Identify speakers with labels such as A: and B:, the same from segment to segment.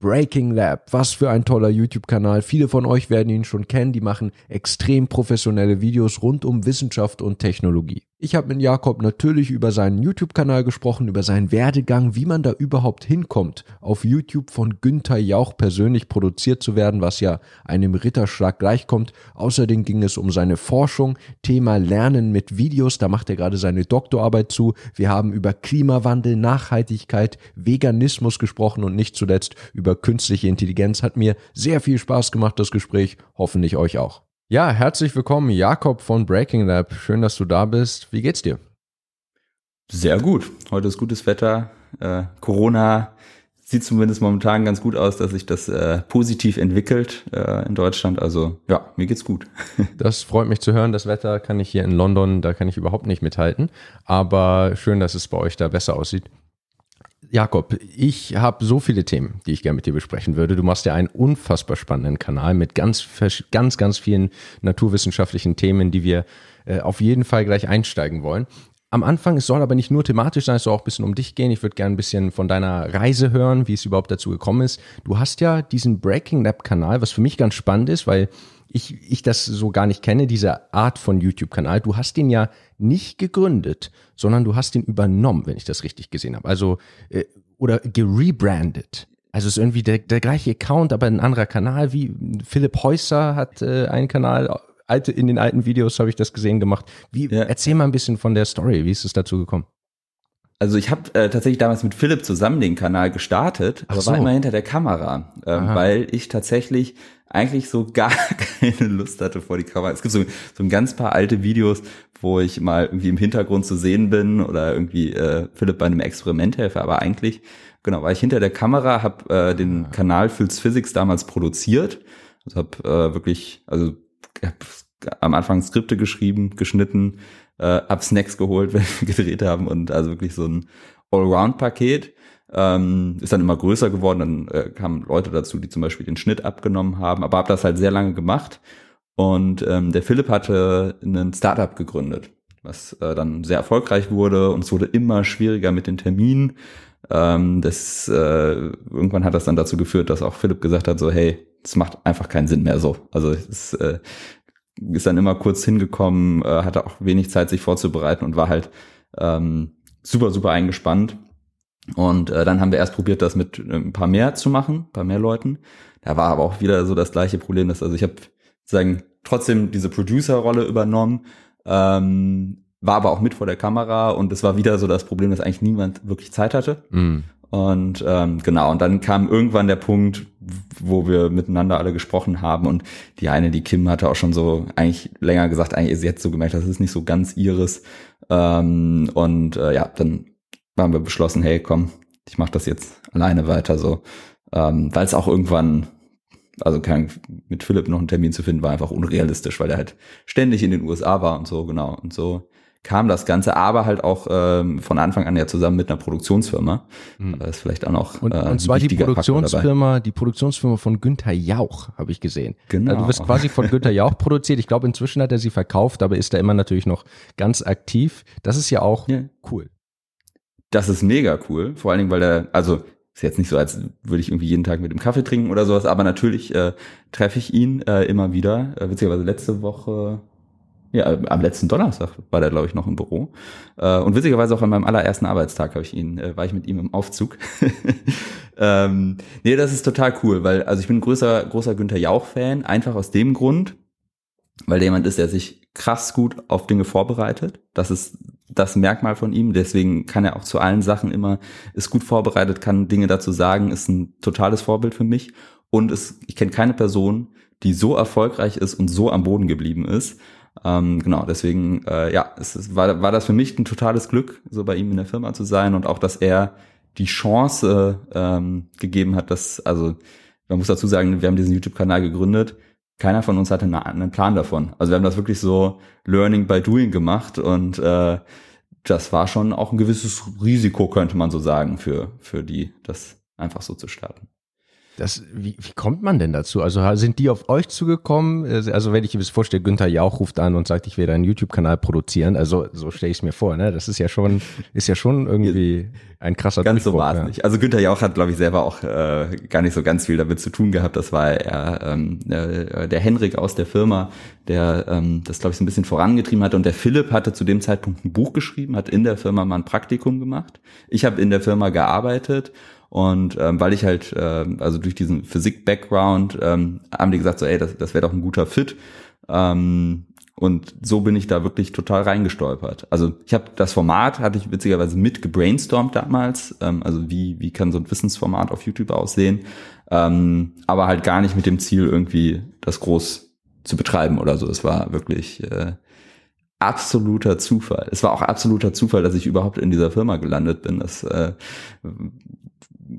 A: Breaking Lab, was für ein toller YouTube-Kanal. Viele von euch werden ihn schon kennen, die machen extrem professionelle Videos rund um Wissenschaft und Technologie. Ich habe mit Jakob natürlich über seinen YouTube-Kanal gesprochen, über seinen Werdegang, wie man da überhaupt hinkommt, auf YouTube von Günther Jauch persönlich produziert zu werden, was ja einem Ritterschlag gleichkommt. Außerdem ging es um seine Forschung, Thema Lernen mit Videos, da macht er gerade seine Doktorarbeit zu. Wir haben über Klimawandel, Nachhaltigkeit, Veganismus gesprochen und nicht zuletzt über künstliche Intelligenz. Hat mir sehr viel Spaß gemacht, das Gespräch, hoffentlich euch auch. Ja, herzlich willkommen, Jakob von Breaking Lab. Schön, dass du da bist. Wie geht's dir?
B: Sehr gut. Heute ist gutes Wetter. Äh, Corona sieht zumindest momentan ganz gut aus, dass sich das äh, positiv entwickelt äh, in Deutschland. Also ja, mir geht's gut.
A: das freut mich zu hören. Das Wetter kann ich hier in London, da kann ich überhaupt nicht mithalten. Aber schön, dass es bei euch da besser aussieht. Jakob, ich habe so viele Themen, die ich gerne mit dir besprechen würde. Du machst ja einen unfassbar spannenden Kanal mit ganz, ganz, ganz vielen naturwissenschaftlichen Themen, die wir äh, auf jeden Fall gleich einsteigen wollen. Am Anfang, es soll aber nicht nur thematisch sein, es soll auch ein bisschen um dich gehen. Ich würde gerne ein bisschen von deiner Reise hören, wie es überhaupt dazu gekommen ist. Du hast ja diesen Breaking Lab Kanal, was für mich ganz spannend ist, weil ich, ich das so gar nicht kenne, diese Art von YouTube-Kanal. Du hast den ja nicht gegründet, sondern du hast ihn übernommen, wenn ich das richtig gesehen habe. Also, äh, oder gerebrandet. Also es ist irgendwie der, der gleiche Account, aber ein anderer Kanal, wie Philipp Häuser hat äh, einen Kanal, alte, in den alten Videos habe ich das gesehen gemacht. Wie, ja. Erzähl mal ein bisschen von der Story, wie ist es dazu gekommen?
B: Also ich habe äh, tatsächlich damals mit Philipp zusammen den Kanal gestartet, aber so. war immer hinter der Kamera, ähm, weil ich tatsächlich eigentlich so gar keine Lust hatte vor die Kamera. Es gibt so, so ein ganz paar alte Videos, wo ich mal irgendwie im Hintergrund zu sehen bin oder irgendwie äh, Philipp bei einem Experiment helfe, aber eigentlich genau war ich hinter der Kamera, habe äh, den ah. Kanal Phils Physics damals produziert, also habe äh, wirklich also hab am Anfang Skripte geschrieben, geschnitten, äh, hab Snacks geholt, wenn wir gedreht haben und also wirklich so ein Allround-Paket. Ähm, ist dann immer größer geworden, dann äh, kamen Leute dazu, die zum Beispiel den Schnitt abgenommen haben, aber habe das halt sehr lange gemacht. Und ähm, der Philipp hatte einen Startup gegründet, was äh, dann sehr erfolgreich wurde und es wurde immer schwieriger mit den Terminen. Ähm, das, äh, irgendwann hat das dann dazu geführt, dass auch Philipp gesagt hat, so hey, es macht einfach keinen Sinn mehr so. Also es äh, ist dann immer kurz hingekommen, äh, hatte auch wenig Zeit, sich vorzubereiten und war halt ähm, super, super eingespannt. Und äh, dann haben wir erst probiert, das mit äh, ein paar mehr zu machen, ein paar mehr Leuten. Da war aber auch wieder so das gleiche Problem, dass also ich habe sagen trotzdem diese Producer-Rolle übernommen, ähm, war aber auch mit vor der Kamera und es war wieder so das Problem, dass eigentlich niemand wirklich Zeit hatte. Mm. Und ähm, genau, und dann kam irgendwann der Punkt, wo wir miteinander alle gesprochen haben und die eine, die Kim, hatte auch schon so eigentlich länger gesagt, eigentlich sie hat so gemerkt, das ist nicht so ganz ihres. Ähm, und äh, ja, dann haben wir beschlossen, hey, komm, ich mache das jetzt alleine weiter so, ähm, weil es auch irgendwann, also kein, mit Philipp noch einen Termin zu finden, war einfach unrealistisch, weil er halt ständig in den USA war und so, genau. Und so kam das Ganze, aber halt auch ähm, von Anfang an ja zusammen mit einer Produktionsfirma. Mhm. Das ist vielleicht auch noch.
A: Und, äh, und zwar die Produktionsfirma, die Produktionsfirma von Günther Jauch, habe ich gesehen. Genau. Also du wirst quasi von Günther Jauch produziert. Ich glaube, inzwischen hat er sie verkauft, aber ist er immer natürlich noch ganz aktiv. Das ist ja auch ja. cool.
B: Das ist mega cool. Vor allen Dingen, weil er, also ist jetzt nicht so, als würde ich irgendwie jeden Tag mit ihm Kaffee trinken oder sowas, aber natürlich äh, treffe ich ihn äh, immer wieder. Äh, witzigerweise letzte Woche ja, am letzten Donnerstag war der, glaube ich, noch im Büro. Äh, und witzigerweise auch an meinem allerersten Arbeitstag habe ich ihn, äh, war ich mit ihm im Aufzug. ähm, nee, das ist total cool, weil, also ich bin ein großer, großer Günther Jauch-Fan, einfach aus dem Grund, weil der jemand ist, der sich krass gut auf Dinge vorbereitet. Das ist das Merkmal von ihm. Deswegen kann er auch zu allen Sachen immer, ist gut vorbereitet, kann Dinge dazu sagen, ist ein totales Vorbild für mich. Und es, ich kenne keine Person, die so erfolgreich ist und so am Boden geblieben ist. Ähm, genau, deswegen, äh, ja, es, es war, war das für mich ein totales Glück, so bei ihm in der Firma zu sein und auch, dass er die Chance ähm, gegeben hat, dass, also man muss dazu sagen, wir haben diesen YouTube-Kanal gegründet. Keiner von uns hatte einen Plan davon. Also wir haben das wirklich so Learning by Doing gemacht und äh, das war schon auch ein gewisses Risiko, könnte man so sagen, für, für die, das einfach so zu starten.
A: Das, wie, wie kommt man denn dazu? Also sind die auf euch zugekommen? Also wenn ich mir das vorstelle, Günther Jauch ruft an und sagt, ich werde einen YouTube-Kanal produzieren. Also so stelle ich es mir vor. Ne? Das ist ja schon, ist ja schon irgendwie ein krasser
B: Ganz so war es ja. nicht. Also Günther Jauch hat, glaube ich, selber auch äh, gar nicht so ganz viel damit zu tun gehabt. Das war er, ähm, äh, der Henrik aus der Firma, der ähm, das, glaube ich, so ein bisschen vorangetrieben hat. Und der Philipp hatte zu dem Zeitpunkt ein Buch geschrieben, hat in der Firma mal ein Praktikum gemacht. Ich habe in der Firma gearbeitet und ähm, weil ich halt, ähm, also durch diesen Physik-Background, ähm, haben die gesagt, so, ey, das, das wäre doch ein guter Fit. Ähm, und so bin ich da wirklich total reingestolpert. Also ich habe das Format, hatte ich witzigerweise mit gebrainstormt damals. Ähm, also wie, wie kann so ein Wissensformat auf YouTube aussehen? Ähm, aber halt gar nicht mit dem Ziel, irgendwie das groß zu betreiben oder so. Es war wirklich äh, absoluter Zufall. Es war auch absoluter Zufall, dass ich überhaupt in dieser Firma gelandet bin. Das äh,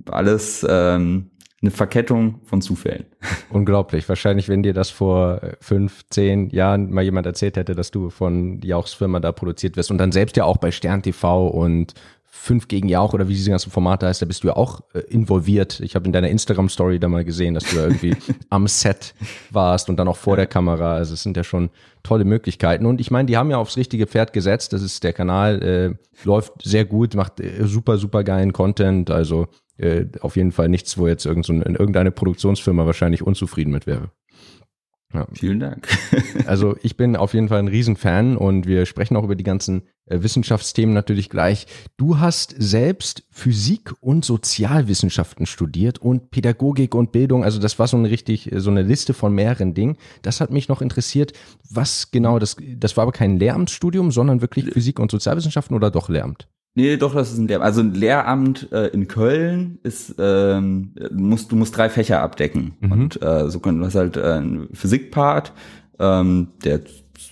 B: alles ähm, eine Verkettung von Zufällen.
A: Unglaublich. Wahrscheinlich, wenn dir das vor fünf, zehn Jahren mal jemand erzählt hätte, dass du von Jauchs Firma da produziert wirst und dann selbst ja auch bei Stern TV und fünf gegen Jauch oder wie diese ganzen Formate heißt, da bist du ja auch äh, involviert. Ich habe in deiner Instagram-Story da mal gesehen, dass du da irgendwie am Set warst und dann auch vor der Kamera. Also es sind ja schon tolle Möglichkeiten. Und ich meine, die haben ja aufs richtige Pferd gesetzt. Das ist der Kanal, äh, läuft sehr gut, macht äh, super, super geilen Content. Also äh, auf jeden Fall nichts, wo jetzt irgend so in irgendeine Produktionsfirma wahrscheinlich unzufrieden mit wäre.
B: Ja. Vielen Dank.
A: also ich bin auf jeden Fall ein Riesenfan und wir sprechen auch über die ganzen äh, Wissenschaftsthemen natürlich gleich. Du hast selbst Physik und Sozialwissenschaften studiert und Pädagogik und Bildung. Also das war so eine richtig, so eine Liste von mehreren Dingen. Das hat mich noch interessiert. Was genau, das, das war aber kein Lehramtsstudium, sondern wirklich Physik und Sozialwissenschaften oder doch Lehramt?
B: Nee, doch, das ist ein Lehramt. Also ein Lehramt äh, in Köln ist, ähm, musst, du musst drei Fächer abdecken. Mhm. Und äh, so können du hast halt äh, einen Physikpart, ähm, der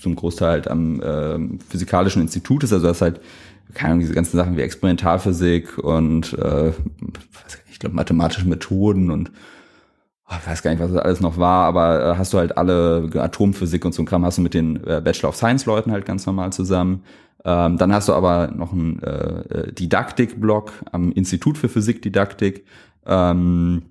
B: zum Großteil halt am äh, Physikalischen Institut ist. Also das halt, keine Ahnung, diese ganzen Sachen wie Experimentalphysik und äh, ich glaube mathematische Methoden und oh, ich weiß gar nicht, was das alles noch war, aber äh, hast du halt alle Atomphysik und so ein Kram hast du mit den äh, Bachelor of Science Leuten halt ganz normal zusammen. Ähm, dann hast du aber noch einen äh, äh, Didaktik-Blog am Institut für Physikdidaktik. Ähm,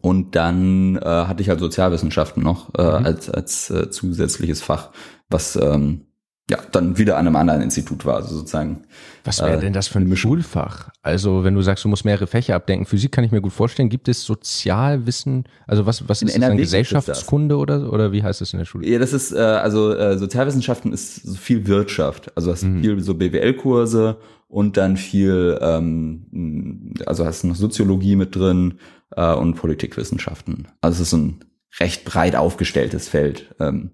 B: und dann äh, hatte ich halt Sozialwissenschaften noch äh, mhm. als, als äh, zusätzliches Fach, was ähm, ja, dann wieder an einem anderen Institut war, also sozusagen.
A: Was wäre äh, denn das für ein Schulfach? Also, wenn du sagst, du musst mehrere Fächer abdenken, Physik kann ich mir gut vorstellen. Gibt es Sozialwissen, also was, was ist das dann, Gesellschaftskunde oder, oder wie heißt das in der Schule?
B: Ja, das ist, äh, also äh, Sozialwissenschaften ist so viel Wirtschaft. Also hast mhm. viel so BWL-Kurse und dann viel, ähm, also hast du noch Soziologie mit drin äh, und Politikwissenschaften. Also es ist ein recht breit aufgestelltes Feld. Ähm,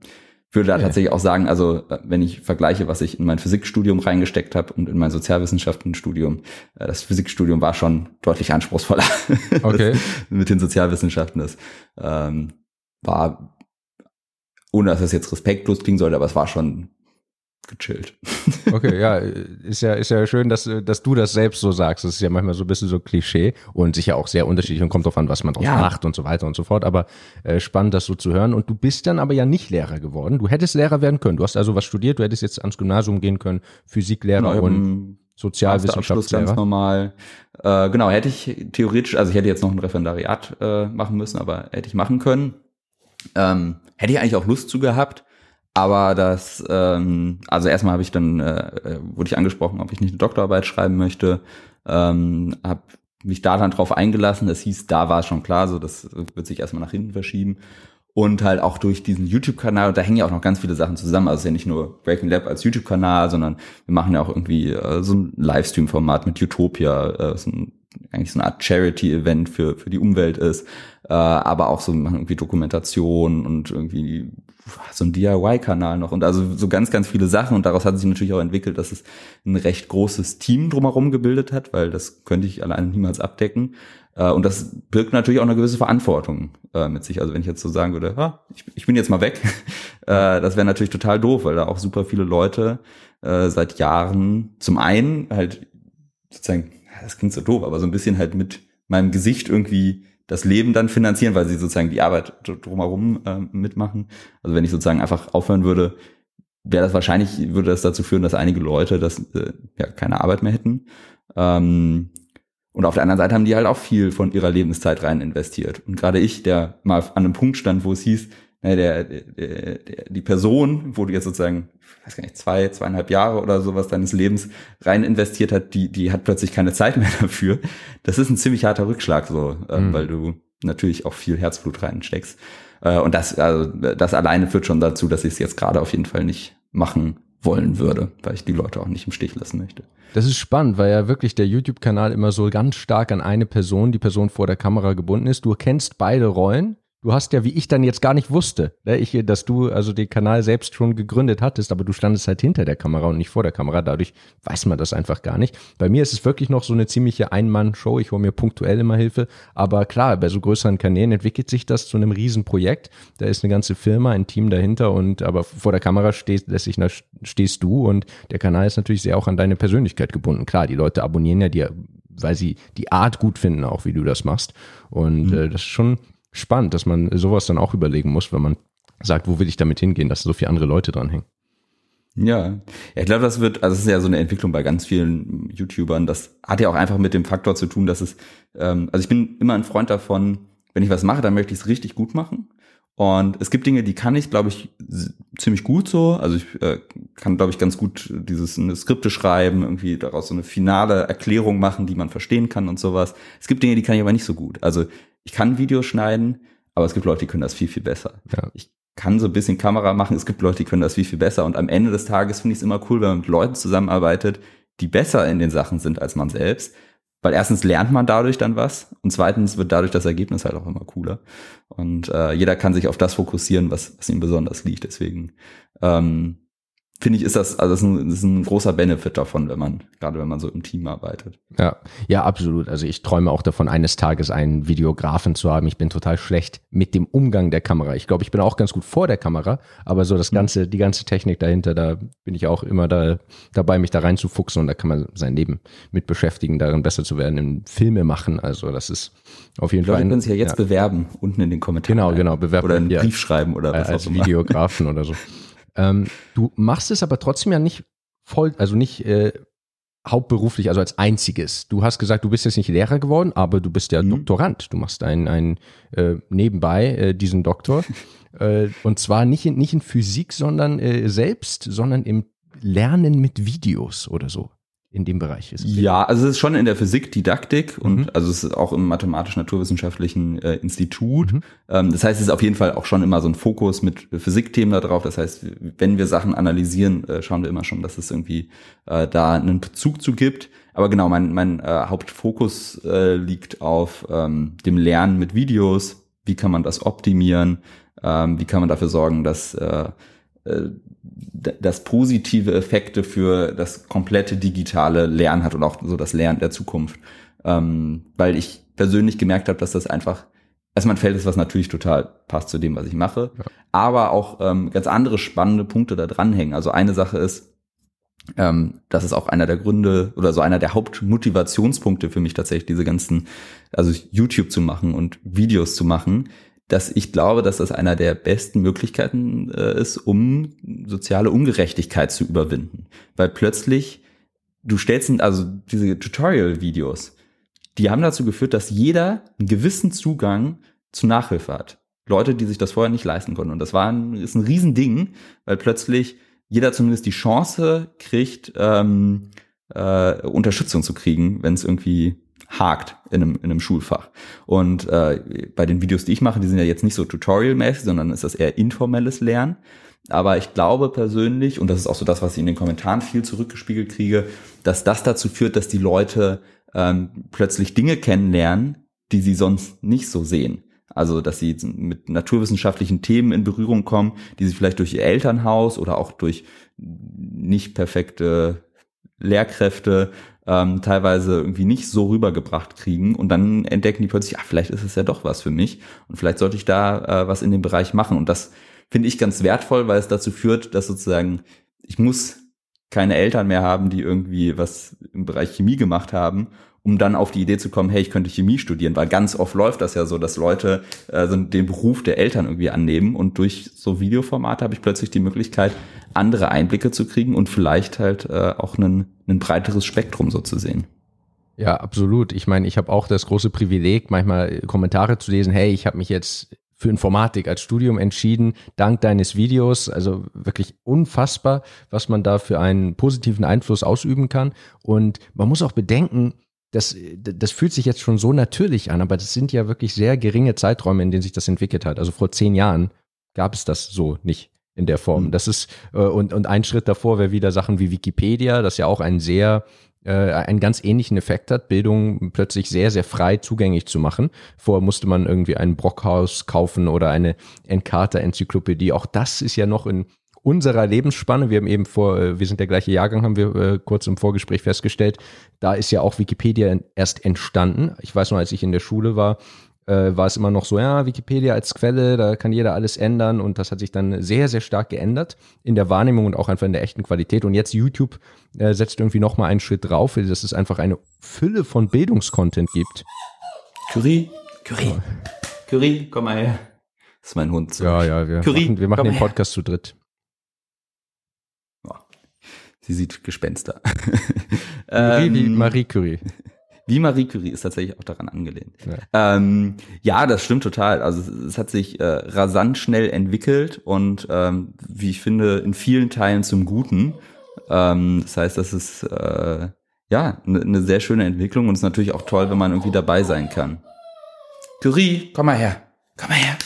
B: würde da tatsächlich auch sagen, also äh, wenn ich vergleiche, was ich in mein Physikstudium reingesteckt habe und in mein Sozialwissenschaftenstudium, äh, das Physikstudium war schon deutlich anspruchsvoller okay. mit den Sozialwissenschaften. Das ähm, war, ohne dass das jetzt respektlos klingen sollte, aber es war schon gechillt.
A: Okay, ja, ist ja, ist ja schön, dass, dass du das selbst so sagst. Das ist ja manchmal so ein bisschen so Klischee und sicher auch sehr unterschiedlich und kommt drauf an, was man draus ja. macht und so weiter und so fort. Aber äh, spannend, das so zu hören. Und du bist dann aber ja nicht Lehrer geworden. Du hättest Lehrer werden können. Du hast also was studiert, du hättest jetzt ans Gymnasium gehen können, Physiklehrer genau, und Sozialwissenschaftslehrer.
B: ganz normal. Äh, genau, hätte ich theoretisch, also ich hätte jetzt noch ein Referendariat äh, machen müssen, aber hätte ich machen können. Ähm, hätte ich eigentlich auch Lust zu gehabt. Aber das, ähm, also erstmal habe ich dann, äh, wurde ich angesprochen, ob ich nicht eine Doktorarbeit schreiben möchte. Ähm, habe mich da dann drauf eingelassen. Das hieß, da war es schon klar, so das wird sich erstmal nach hinten verschieben. Und halt auch durch diesen YouTube-Kanal, da hängen ja auch noch ganz viele Sachen zusammen. Also es ist ja nicht nur Breaking Lab als YouTube-Kanal, sondern wir machen ja auch irgendwie äh, so ein Livestream-Format mit Utopia, äh, so ein, eigentlich so eine Art Charity-Event für, für die Umwelt ist. Äh, aber auch so machen irgendwie Dokumentation und irgendwie so ein DIY-Kanal noch und also so ganz, ganz viele Sachen und daraus hat sich natürlich auch entwickelt, dass es ein recht großes Team drumherum gebildet hat, weil das könnte ich alleine niemals abdecken. Äh, und das birgt natürlich auch eine gewisse Verantwortung äh, mit sich. Also wenn ich jetzt so sagen würde, ah, ich, ich bin jetzt mal weg, äh, das wäre natürlich total doof, weil da auch super viele Leute seit Jahren zum einen halt sozusagen, das klingt so doof, aber so ein bisschen halt mit meinem Gesicht irgendwie das Leben dann finanzieren, weil sie sozusagen die Arbeit drumherum äh, mitmachen. Also wenn ich sozusagen einfach aufhören würde, wäre das wahrscheinlich, würde das dazu führen, dass einige Leute das äh, ja keine Arbeit mehr hätten. Ähm, Und auf der anderen Seite haben die halt auch viel von ihrer Lebenszeit rein investiert. Und gerade ich, der mal an einem Punkt stand, wo es hieß, ne, der, der, der, die Person, wo du jetzt sozusagen, ich weiß gar nicht, zwei, zweieinhalb Jahre oder sowas deines Lebens rein investiert hat, die, die hat plötzlich keine Zeit mehr dafür. Das ist ein ziemlich harter Rückschlag, so, äh, mhm. weil du natürlich auch viel Herzblut reinsteckst. Äh, und das, also, das alleine führt schon dazu, dass ich es jetzt gerade auf jeden Fall nicht machen wollen würde, weil ich die Leute auch nicht im Stich lassen möchte.
A: Das ist spannend, weil ja wirklich der YouTube-Kanal immer so ganz stark an eine Person, die Person vor der Kamera gebunden ist. Du kennst beide Rollen Du hast ja, wie ich dann jetzt gar nicht wusste, ne, ich, dass du also den Kanal selbst schon gegründet hattest, aber du standest halt hinter der Kamera und nicht vor der Kamera. Dadurch weiß man das einfach gar nicht. Bei mir ist es wirklich noch so eine ziemliche Ein-Mann-Show. Ich hole mir punktuell immer Hilfe. Aber klar, bei so größeren Kanälen entwickelt sich das zu einem Riesenprojekt. Da ist eine ganze Firma, ein Team dahinter und aber vor der Kamera stehst, lässig, stehst du und der Kanal ist natürlich sehr auch an deine Persönlichkeit gebunden. Klar, die Leute abonnieren ja dir, weil sie die Art gut finden, auch wie du das machst. Und mhm. äh, das ist schon spannend, dass man sowas dann auch überlegen muss, wenn man sagt, wo will ich damit hingehen, dass so viele andere Leute dranhängen.
B: Ja, ja ich glaube, das wird, also es ist ja so eine Entwicklung bei ganz vielen YouTubern. Das hat ja auch einfach mit dem Faktor zu tun, dass es, ähm, also ich bin immer ein Freund davon, wenn ich was mache, dann möchte ich es richtig gut machen. Und es gibt Dinge, die kann ich, glaube ich, ziemlich gut so. Also ich äh, kann, glaube ich, ganz gut dieses eine Skripte schreiben, irgendwie daraus so eine finale Erklärung machen, die man verstehen kann und sowas. Es gibt Dinge, die kann ich aber nicht so gut. Also ich kann Videos schneiden, aber es gibt Leute, die können das viel, viel besser. Ja. Ich kann so ein bisschen Kamera machen, es gibt Leute, die können das viel, viel besser. Und am Ende des Tages finde ich es immer cool, wenn man mit Leuten zusammenarbeitet, die besser in den Sachen sind als man selbst. Weil erstens lernt man dadurch dann was und zweitens wird dadurch das Ergebnis halt auch immer cooler. Und äh, jeder kann sich auf das fokussieren, was, was ihm besonders liegt. Deswegen ähm, finde ich, ist das, also das ist, ein, das ist ein großer Benefit davon, wenn man, gerade wenn man so im Team arbeitet.
A: Ja, ja, absolut. Also ich träume auch davon, eines Tages einen Videografen zu haben. Ich bin total schlecht mit dem Umgang der Kamera. Ich glaube, ich bin auch ganz gut vor der Kamera, aber so das ganze, die ganze Technik dahinter, da bin ich auch immer da dabei, mich da reinzufuchsen und da kann man sein Leben mit beschäftigen, darin besser zu werden, in Filme machen. Also das ist auf jeden
B: Leute
A: Fall.
B: Leute können sich ja jetzt ja. bewerben, unten in den Kommentaren.
A: Genau, genau, bewerben.
B: Oder einen ja. Brief schreiben oder
A: was als auch immer. Videografen oder so. Ähm, du machst es aber trotzdem ja nicht voll, also nicht äh, hauptberuflich, also als einziges. Du hast gesagt, du bist jetzt nicht Lehrer geworden, aber du bist ja mhm. Doktorand. Du machst ein, ein äh, nebenbei äh, diesen Doktor. äh, und zwar nicht in, nicht in Physik, sondern äh, selbst, sondern im Lernen mit Videos oder so in dem Bereich ist.
B: Ja, also es ist schon in der Physik-Didaktik und mhm. also es ist auch im mathematisch-naturwissenschaftlichen äh, Institut. Mhm. Ähm, das heißt, es ist auf jeden Fall auch schon immer so ein Fokus mit Physikthemen da drauf. Das heißt, wenn wir Sachen analysieren, äh, schauen wir immer schon, dass es irgendwie äh, da einen Bezug zu gibt. Aber genau, mein, mein äh, Hauptfokus äh, liegt auf ähm, dem Lernen mit Videos. Wie kann man das optimieren? Ähm, wie kann man dafür sorgen, dass das positive Effekte für das komplette digitale Lernen hat und auch so das Lernen der Zukunft. Ähm, weil ich persönlich gemerkt habe, dass das einfach, erstmal ein Feld ist, was natürlich total passt zu dem, was ich mache, ja. aber auch ähm, ganz andere spannende Punkte da dranhängen. Also eine Sache ist, ähm, das ist auch einer der Gründe oder so einer der Hauptmotivationspunkte für mich tatsächlich, diese ganzen, also YouTube zu machen und Videos zu machen, dass ich glaube, dass das einer der besten Möglichkeiten äh, ist, um soziale Ungerechtigkeit zu überwinden. Weil plötzlich, du stellst, also diese Tutorial-Videos, die haben dazu geführt, dass jeder einen gewissen Zugang zu Nachhilfe hat. Leute, die sich das vorher nicht leisten konnten. Und das war ein, ist ein Riesending, weil plötzlich jeder zumindest die Chance kriegt, ähm, äh, Unterstützung zu kriegen, wenn es irgendwie hakt in einem, in einem Schulfach. Und äh, bei den Videos, die ich mache, die sind ja jetzt nicht so tutorial-mäßig, sondern ist das eher informelles Lernen. Aber ich glaube persönlich, und das ist auch so das, was ich in den Kommentaren viel zurückgespiegelt kriege, dass das dazu führt, dass die Leute ähm, plötzlich Dinge kennenlernen, die sie sonst nicht so sehen. Also, dass sie mit naturwissenschaftlichen Themen in Berührung kommen, die sie vielleicht durch ihr Elternhaus oder auch durch nicht perfekte Lehrkräfte ähm, teilweise irgendwie nicht so rübergebracht kriegen und dann entdecken die plötzlich, ah, vielleicht ist es ja doch was für mich und vielleicht sollte ich da äh, was in dem Bereich machen. Und das finde ich ganz wertvoll, weil es dazu führt, dass sozusagen ich muss keine Eltern mehr haben, die irgendwie was im Bereich Chemie gemacht haben, um dann auf die Idee zu kommen, hey, ich könnte Chemie studieren, weil ganz oft läuft das ja so, dass Leute äh, den Beruf der Eltern irgendwie annehmen und durch so Videoformate habe ich plötzlich die Möglichkeit, andere Einblicke zu kriegen und vielleicht halt äh, auch ein breiteres Spektrum so zu sehen.
A: Ja, absolut. Ich meine, ich habe auch das große Privileg, manchmal Kommentare zu lesen, hey, ich habe mich jetzt für Informatik als Studium entschieden, dank deines Videos. Also wirklich unfassbar, was man da für einen positiven Einfluss ausüben kann. Und man muss auch bedenken, das, das fühlt sich jetzt schon so natürlich an, aber das sind ja wirklich sehr geringe Zeiträume, in denen sich das entwickelt hat. Also vor zehn Jahren gab es das so nicht in der Form. Mhm. Das ist, äh, und, und ein Schritt davor wäre wieder Sachen wie Wikipedia, das ja auch ein sehr äh, einen ganz ähnlichen Effekt hat, Bildung plötzlich sehr, sehr frei zugänglich zu machen. Vorher musste man irgendwie ein Brockhaus kaufen oder eine Encarta-Enzyklopädie. Auch das ist ja noch in unserer Lebensspanne. Wir haben eben vor, äh, wir sind der gleiche Jahrgang, haben wir äh, kurz im Vorgespräch festgestellt. Da ist ja auch Wikipedia erst entstanden. Ich weiß noch, als ich in der Schule war, äh, war es immer noch so, ja, Wikipedia als Quelle, da kann jeder alles ändern und das hat sich dann sehr, sehr stark geändert in der Wahrnehmung und auch einfach in der echten Qualität. Und jetzt YouTube äh, setzt irgendwie nochmal einen Schritt drauf, dass es einfach eine Fülle von Bildungskontent gibt.
B: Curie, Curie. Curie, komm mal her. Das ist mein Hund.
A: Ja, ja, wir Curie, machen, wir machen den Podcast her. zu dritt.
B: Sie sieht Gespenster.
A: ähm, wie Marie Curie.
B: Wie Marie Curie ist tatsächlich auch daran angelehnt. Ja, ähm, ja das stimmt total. Also es, es hat sich äh, rasant schnell entwickelt und ähm, wie ich finde, in vielen Teilen zum Guten. Ähm, das heißt, das ist äh, ja eine ne sehr schöne Entwicklung und es ist natürlich auch toll, wenn man irgendwie dabei sein kann. Curie, komm mal her. Komm mal her.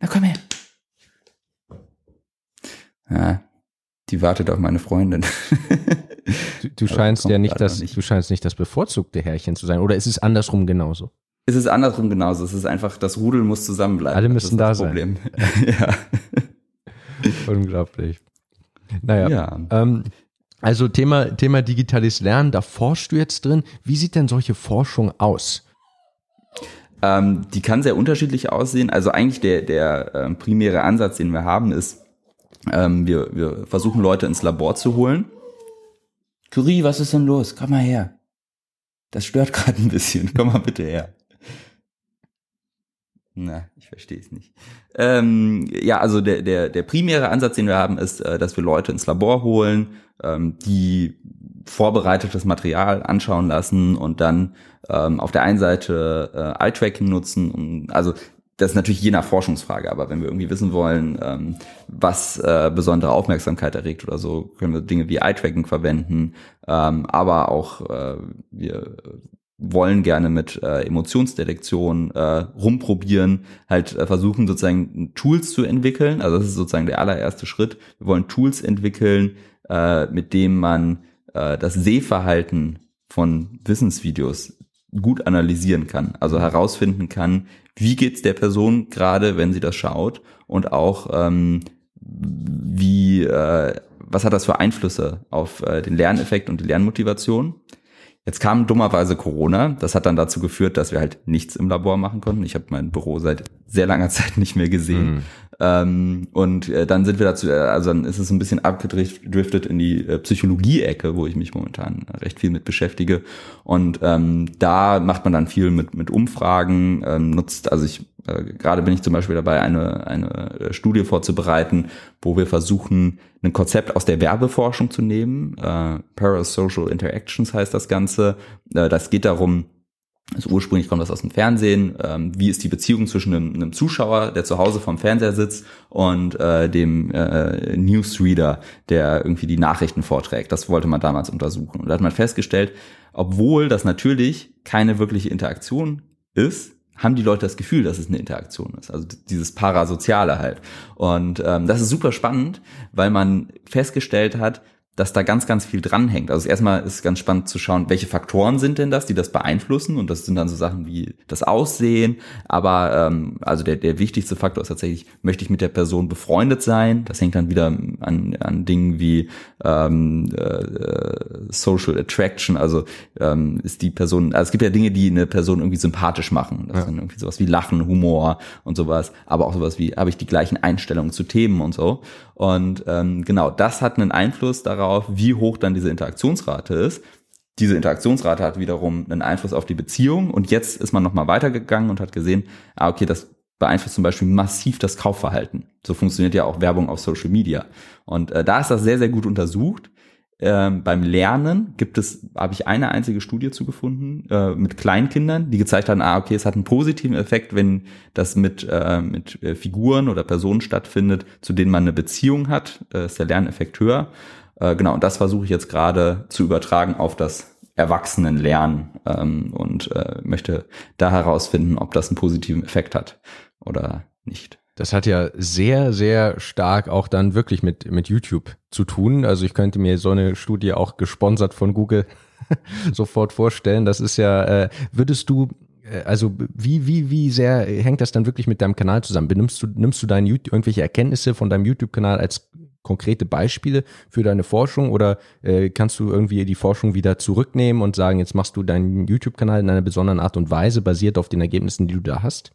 B: Na komm her. Ja, die wartet auf meine Freundin.
A: Du, du scheinst ja nicht das, nicht. du scheinst nicht das bevorzugte Herrchen zu sein. Oder ist es andersrum genauso?
B: Es ist andersrum genauso. Es ist einfach, das Rudel muss zusammenbleiben.
A: Alle müssen da Problem. sein. ja. Unglaublich. Naja. Ja. Ähm, also Thema, Thema digitales Lernen, da forschst du jetzt drin. Wie sieht denn solche Forschung aus?
B: Ähm, die kann sehr unterschiedlich aussehen. Also eigentlich der, der äh, primäre Ansatz, den wir haben, ist, ähm, wir, wir versuchen Leute ins Labor zu holen Curie, was ist denn los? Komm mal her. Das stört gerade ein bisschen. Komm mal bitte her. Na, ich verstehe es nicht. Ähm, ja, also der, der, der primäre Ansatz, den wir haben, ist, äh, dass wir Leute ins Labor holen, ähm, die vorbereitetes Material anschauen lassen und dann ähm, auf der einen Seite äh, Eye-Tracking nutzen. Um, also das ist natürlich je nach Forschungsfrage, aber wenn wir irgendwie wissen wollen, ähm, was äh, besondere Aufmerksamkeit erregt oder so, können wir Dinge wie Eye-Tracking verwenden, ähm, aber auch äh, wir wollen gerne mit äh, Emotionsdetektion äh, rumprobieren, halt äh, versuchen sozusagen Tools zu entwickeln. Also das ist sozusagen der allererste Schritt. Wir wollen Tools entwickeln, äh, mit dem man äh, das Sehverhalten von Wissensvideos gut analysieren kann, also herausfinden kann, wie geht's der Person gerade, wenn sie das schaut und auch ähm, wie äh, was hat das für Einflüsse auf äh, den Lerneffekt und die Lernmotivation. Jetzt kam dummerweise Corona. Das hat dann dazu geführt, dass wir halt nichts im Labor machen konnten. Ich habe mein Büro seit sehr langer Zeit nicht mehr gesehen. Mhm. Ähm, und äh, dann sind wir dazu, äh, also dann ist es ein bisschen abgedriftet in die äh, Psychologie-Ecke, wo ich mich momentan recht viel mit beschäftige. Und ähm, da macht man dann viel mit, mit Umfragen, ähm, nutzt, also ich äh, gerade bin ich zum Beispiel dabei, eine, eine äh, Studie vorzubereiten, wo wir versuchen, ein Konzept aus der Werbeforschung zu nehmen. Äh, Parasocial Interactions heißt das Ganze. Äh, das geht darum, also ursprünglich kommt das aus dem Fernsehen. Ähm, wie ist die Beziehung zwischen einem, einem, Zuschauer, der zu Hause vorm Fernseher sitzt, und äh, dem äh, Newsreader, der irgendwie die Nachrichten vorträgt? Das wollte man damals untersuchen. Und da hat man festgestellt, obwohl das natürlich keine wirkliche Interaktion ist, haben die Leute das Gefühl, dass es eine Interaktion ist. Also dieses Parasoziale halt. Und ähm, das ist super spannend, weil man festgestellt hat, dass da ganz, ganz viel dranhängt. Also erstmal ist es ganz spannend zu schauen, welche Faktoren sind denn das, die das beeinflussen. Und das sind dann so Sachen wie das Aussehen. Aber ähm, also der, der wichtigste Faktor ist tatsächlich, möchte ich mit der Person befreundet sein? Das hängt dann wieder an, an Dingen wie ähm, äh, Social Attraction. Also ähm, ist die Person, also es gibt ja Dinge, die eine Person irgendwie sympathisch machen. Das ja. sind irgendwie sowas wie Lachen, Humor und sowas. Aber auch sowas wie, habe ich die gleichen Einstellungen zu Themen und so. Und ähm, genau, das hat einen Einfluss darauf, wie hoch dann diese Interaktionsrate ist. Diese Interaktionsrate hat wiederum einen Einfluss auf die Beziehung. Und jetzt ist man nochmal weitergegangen und hat gesehen, ah, okay, das beeinflusst zum Beispiel massiv das Kaufverhalten. So funktioniert ja auch Werbung auf Social Media. Und äh, da ist das sehr, sehr gut untersucht. ähm, beim Lernen gibt es, habe ich eine einzige Studie zugefunden äh, mit Kleinkindern, die gezeigt haben, ah, okay, es hat einen positiven Effekt, wenn das mit, äh, mit äh, Figuren oder Personen stattfindet, zu denen man eine Beziehung hat, äh, ist der Lerneffekt höher. Äh, genau, und das versuche ich jetzt gerade zu übertragen auf das Erwachsenenlernen ähm, und äh, möchte da herausfinden, ob das einen positiven Effekt hat oder nicht.
A: Das hat ja sehr, sehr stark auch dann wirklich mit, mit YouTube zu tun. Also ich könnte mir so eine Studie auch gesponsert von Google sofort vorstellen. Das ist ja, äh, würdest du, äh, also wie, wie, wie sehr hängt das dann wirklich mit deinem Kanal zusammen? Benimmst du, nimmst du deine YouTube, irgendwelche Erkenntnisse von deinem YouTube-Kanal als konkrete Beispiele für deine Forschung oder äh, kannst du irgendwie die Forschung wieder zurücknehmen und sagen, jetzt machst du deinen YouTube-Kanal in einer besonderen Art und Weise, basiert auf den Ergebnissen, die du da hast?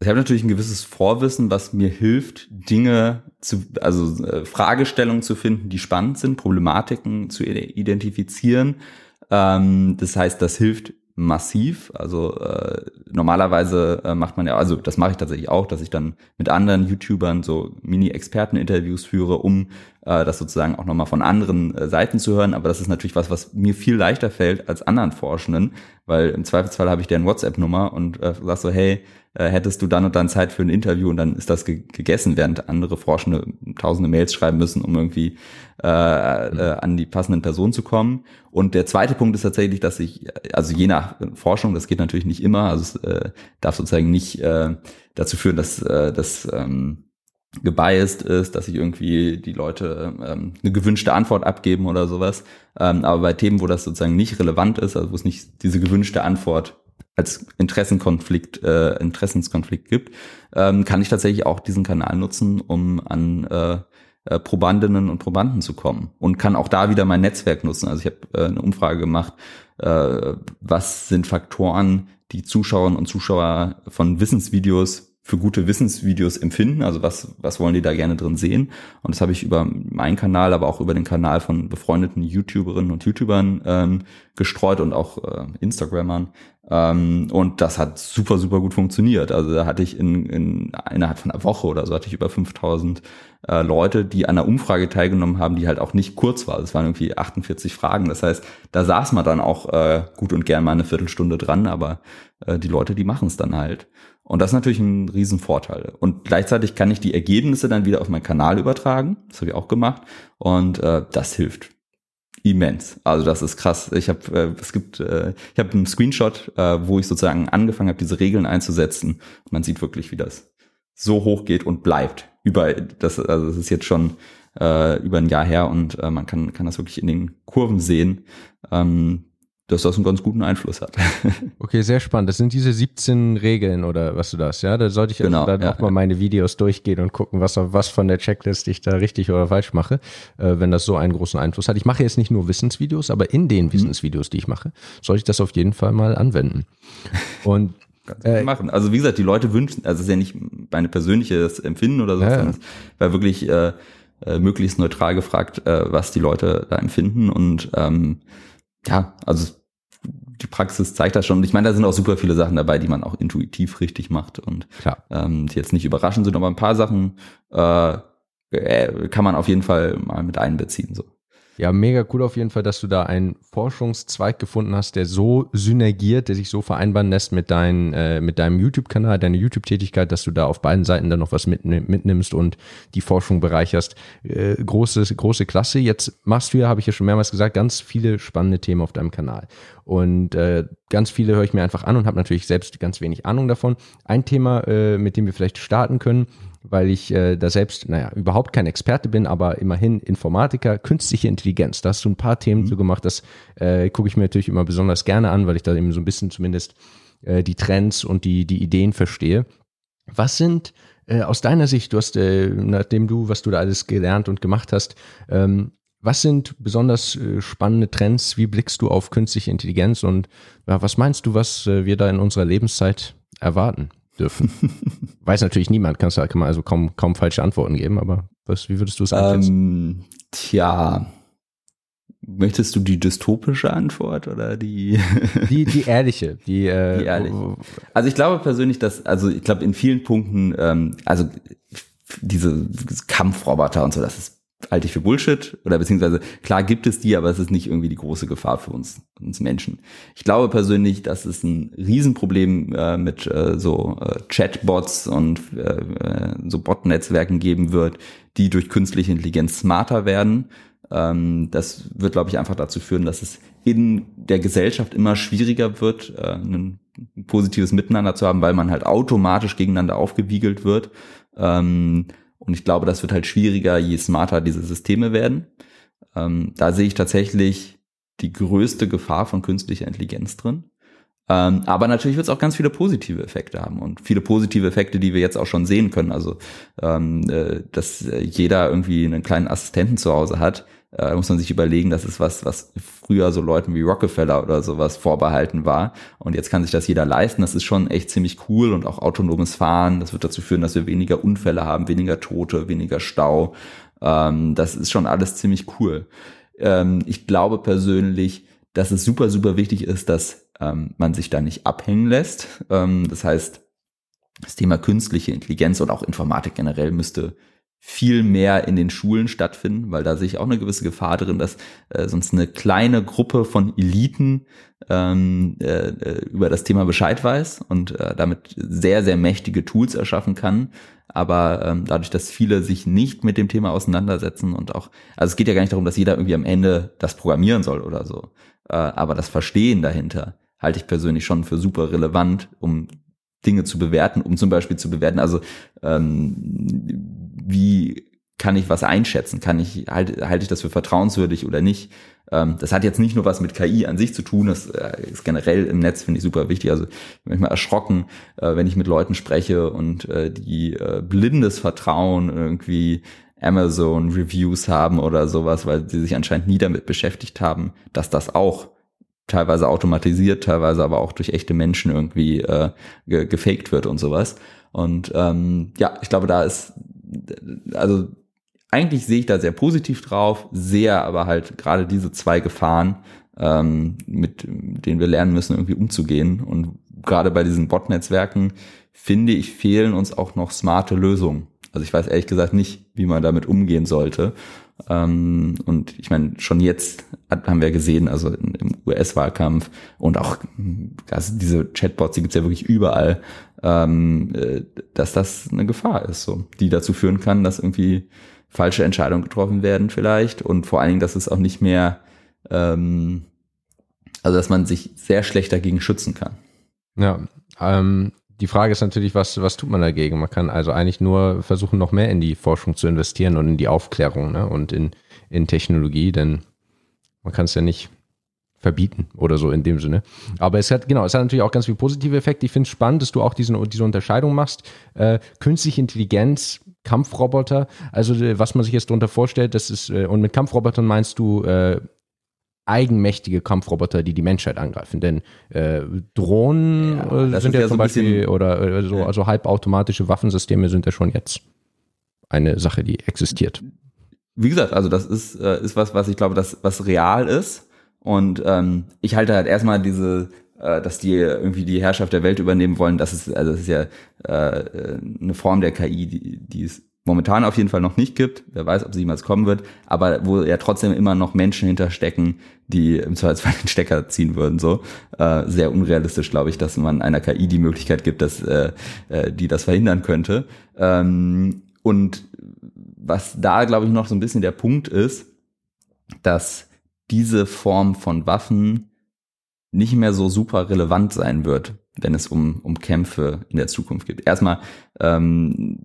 B: Ich habe natürlich ein gewisses Vorwissen, was mir hilft, Dinge zu, also äh, Fragestellungen zu finden, die spannend sind, Problematiken zu identifizieren. Ähm, das heißt, das hilft massiv. Also äh, normalerweise äh, macht man ja, also das mache ich tatsächlich auch, dass ich dann mit anderen YouTubern so Mini-Experten-Interviews führe, um äh, das sozusagen auch nochmal von anderen äh, Seiten zu hören. Aber das ist natürlich was, was mir viel leichter fällt als anderen Forschenden, weil im Zweifelsfall habe ich deren WhatsApp-Nummer und äh, sag so, hey, äh, hättest du dann und dann Zeit für ein Interview und dann ist das ge gegessen, während andere Forschende tausende Mails schreiben müssen, um irgendwie äh, äh, an die passenden Personen zu kommen. Und der zweite Punkt ist tatsächlich, dass ich, also je nach Forschung, das geht natürlich nicht immer, also es äh, darf sozusagen nicht äh, dazu führen, dass äh, das ähm, gebiased ist, dass sich irgendwie die Leute ähm, eine gewünschte Antwort abgeben oder sowas. Ähm, aber bei Themen, wo das sozusagen nicht relevant ist, also wo es nicht diese gewünschte Antwort als Interessenkonflikt, äh, Interessenskonflikt gibt, ähm, kann ich tatsächlich auch diesen Kanal nutzen, um an äh, äh, Probandinnen und Probanden zu kommen und kann auch da wieder mein Netzwerk nutzen. Also ich habe äh, eine Umfrage gemacht, äh, was sind Faktoren, die Zuschauerinnen und Zuschauer von Wissensvideos für gute Wissensvideos empfinden. Also was, was wollen die da gerne drin sehen? Und das habe ich über meinen Kanal, aber auch über den Kanal von befreundeten YouTuberinnen und YouTubern ähm, gestreut und auch äh, Instagrammern. Ähm, und das hat super, super gut funktioniert. Also da hatte ich in, in innerhalb von einer Woche oder so hatte ich über 5000 äh, Leute, die an einer Umfrage teilgenommen haben, die halt auch nicht kurz war. Das waren irgendwie 48 Fragen. Das heißt, da saß man dann auch äh, gut und gern mal eine Viertelstunde dran, aber äh, die Leute, die machen es dann halt. Und das ist natürlich ein Riesenvorteil. Und gleichzeitig kann ich die Ergebnisse dann wieder auf meinen Kanal übertragen. Das habe ich auch gemacht. Und äh, das hilft immens. Also das ist krass. Ich habe, äh, es gibt, äh, ich habe einen Screenshot, äh, wo ich sozusagen angefangen habe, diese Regeln einzusetzen. man sieht wirklich, wie das so hoch geht und bleibt. Über das, also das ist jetzt schon äh, über ein Jahr her und äh, man kann kann das wirklich in den Kurven sehen. Ähm, dass das einen ganz guten Einfluss hat.
A: okay, sehr spannend. Das sind diese 17 Regeln oder was du das, ja? Da sollte ich genau, dann ja, auch mal meine Videos durchgehen und gucken, was, was von der Checklist ich da richtig oder falsch mache, äh, wenn das so einen großen Einfluss hat. Ich mache jetzt nicht nur Wissensvideos, aber in den mhm. Wissensvideos, die ich mache, sollte ich das auf jeden Fall mal anwenden. Und
B: äh, machen. Also wie gesagt, die Leute wünschen, also es ist ja nicht meine persönliches Empfinden oder so, ja, sondern weil wirklich äh, äh, möglichst neutral gefragt, äh, was die Leute da empfinden und ähm, ja, also die Praxis zeigt das schon. Ich meine, da sind auch super viele Sachen dabei, die man auch intuitiv richtig macht und ähm, die jetzt nicht überraschend sind, aber ein paar Sachen äh, äh, kann man auf jeden Fall mal mit einbeziehen. So.
A: Ja, mega cool auf jeden Fall, dass du da einen Forschungszweig gefunden hast, der so synergiert, der sich so vereinbaren lässt mit, dein, äh, mit deinem YouTube-Kanal, deine YouTube-Tätigkeit, dass du da auf beiden Seiten dann noch was mit, mitnimmst und die Forschung bereicherst. Äh, große, große Klasse. Jetzt machst du ja, habe ich ja schon mehrmals gesagt, ganz viele spannende Themen auf deinem Kanal. Und äh, ganz viele höre ich mir einfach an und habe natürlich selbst ganz wenig Ahnung davon. Ein Thema, äh, mit dem wir vielleicht starten können, weil ich äh, da selbst, naja, überhaupt kein Experte bin, aber immerhin Informatiker, künstliche Intelligenz. Da hast du ein paar Themen mhm. so gemacht, das äh, gucke ich mir natürlich immer besonders gerne an, weil ich da eben so ein bisschen zumindest äh, die Trends und die, die Ideen verstehe. Was sind äh, aus deiner Sicht, du hast, äh, nachdem du, was du da alles gelernt und gemacht hast, ähm, was sind besonders äh, spannende Trends? Wie blickst du auf künstliche Intelligenz und ja, was meinst du, was äh, wir da in unserer Lebenszeit erwarten? Dürfen. Weiß natürlich niemand, kannst, kann man also kaum, kaum falsche Antworten geben, aber was, wie würdest du es einschätzen? Ähm,
B: tja, möchtest du die dystopische Antwort oder die?
A: die, die ehrliche, die,
B: äh, die ehrliche. Also ich glaube persönlich, dass, also ich glaube in vielen Punkten, ähm, also diese Kampfroboter und so, das ist halte ich für Bullshit oder beziehungsweise klar gibt es die, aber es ist nicht irgendwie die große Gefahr für uns, uns Menschen. Ich glaube persönlich, dass es ein Riesenproblem äh, mit äh, so äh, Chatbots und äh, äh so Bot-Netzwerken geben wird, die durch künstliche Intelligenz smarter werden. Ähm, das wird, glaube ich, einfach dazu führen, dass es in der Gesellschaft immer schwieriger wird, äh, ein positives Miteinander zu haben, weil man halt automatisch gegeneinander aufgewiegelt wird. Ähm, und ich glaube, das wird halt schwieriger, je smarter diese Systeme werden. Ähm, da sehe ich tatsächlich die größte Gefahr von künstlicher Intelligenz drin. Ähm, aber natürlich wird es auch ganz viele positive Effekte haben und viele positive Effekte, die wir jetzt auch schon sehen können. Also, ähm, äh, dass jeder irgendwie einen kleinen Assistenten zu Hause hat, äh, muss man sich überlegen, das ist was, was früher so Leuten wie Rockefeller oder sowas vorbehalten war. Und jetzt kann sich das jeder leisten. Das ist schon echt ziemlich cool und auch autonomes Fahren. Das wird dazu führen, dass wir weniger Unfälle haben, weniger Tote, weniger Stau. Ähm, das ist schon alles ziemlich cool. Ähm, ich glaube persönlich, dass es super, super wichtig ist, dass ähm, man sich da nicht abhängen lässt. Ähm, das heißt, das Thema künstliche Intelligenz und auch Informatik generell müsste viel mehr in den Schulen stattfinden, weil da sehe ich auch eine gewisse Gefahr drin, dass äh, sonst eine kleine Gruppe von Eliten ähm, äh, äh, über das Thema Bescheid weiß und äh, damit sehr, sehr mächtige Tools erschaffen kann. Aber ähm, dadurch, dass viele sich nicht mit dem Thema auseinandersetzen und auch, also es geht ja gar nicht darum, dass jeder irgendwie am Ende das programmieren soll oder so. Äh, aber das Verstehen dahinter halte ich persönlich schon für super relevant, um Dinge zu bewerten, um zum Beispiel zu bewerten, also ähm, wie kann ich was einschätzen? Kann ich, halte, halte ich das für vertrauenswürdig oder nicht? Ähm, das hat jetzt nicht nur was mit KI an sich zu tun, das äh, ist generell im Netz, finde ich, super wichtig. Also ich bin manchmal erschrocken, äh, wenn ich mit Leuten spreche und äh, die äh, blindes Vertrauen irgendwie Amazon Reviews haben oder sowas, weil sie sich anscheinend nie damit beschäftigt haben, dass das auch teilweise automatisiert, teilweise aber auch durch echte Menschen irgendwie äh, ge gefaked wird und sowas. Und ähm, ja, ich glaube, da ist also eigentlich sehe ich da sehr positiv drauf, sehr aber halt gerade diese zwei Gefahren, ähm, mit denen wir lernen müssen, irgendwie umzugehen. Und gerade bei diesen Bot-Netzwerken, finde ich, fehlen uns auch noch smarte Lösungen. Also ich weiß ehrlich gesagt nicht, wie man damit umgehen sollte. Ähm, und ich meine, schon jetzt haben wir gesehen, also im US-Wahlkampf und auch also diese Chatbots, die gibt's ja wirklich überall, ähm, äh, dass das eine Gefahr ist, so, die dazu führen kann, dass irgendwie falsche Entscheidungen getroffen werden vielleicht und vor allen Dingen, dass es auch nicht mehr, ähm, also dass man sich sehr schlecht dagegen schützen kann.
A: Ja, ähm, die Frage ist natürlich, was, was tut man dagegen? Man kann also eigentlich nur versuchen, noch mehr in die Forschung zu investieren und in die Aufklärung ne? und in, in Technologie, denn man kann es ja nicht verbieten oder so in dem Sinne. Aber es hat, genau, es hat natürlich auch ganz viele positive Effekte. Ich finde es spannend, dass du auch diesen, diese Unterscheidung machst. Äh, künstliche Intelligenz, Kampfroboter, also äh, was man sich jetzt darunter vorstellt, das ist, äh, und mit Kampfrobotern meinst du äh, eigenmächtige Kampfroboter, die die Menschheit angreifen. Denn äh, Drohnen ja, äh, sind ja, ja zum so Beispiel oder äh, so, ja. also halbautomatische Waffensysteme sind ja schon jetzt eine Sache, die existiert.
B: Wie gesagt, also das ist, äh, ist was, was ich glaube, das, was real ist. Und ähm, ich halte halt erstmal diese, äh, dass die irgendwie die Herrschaft der Welt übernehmen wollen, das ist, also das ist ja äh, eine Form der KI, die, die es momentan auf jeden Fall noch nicht gibt. Wer weiß, ob sie jemals kommen wird, aber wo ja trotzdem immer noch Menschen hinterstecken, die im Zweifelsfall den Stecker ziehen würden. So äh, sehr unrealistisch, glaube ich, dass man einer KI die Möglichkeit gibt, dass äh, äh, die das verhindern könnte. Ähm, und was da, glaube ich, noch so ein bisschen der Punkt ist, dass diese Form von Waffen nicht mehr so super relevant sein wird, wenn es um, um Kämpfe in der Zukunft geht. Erstmal, ähm,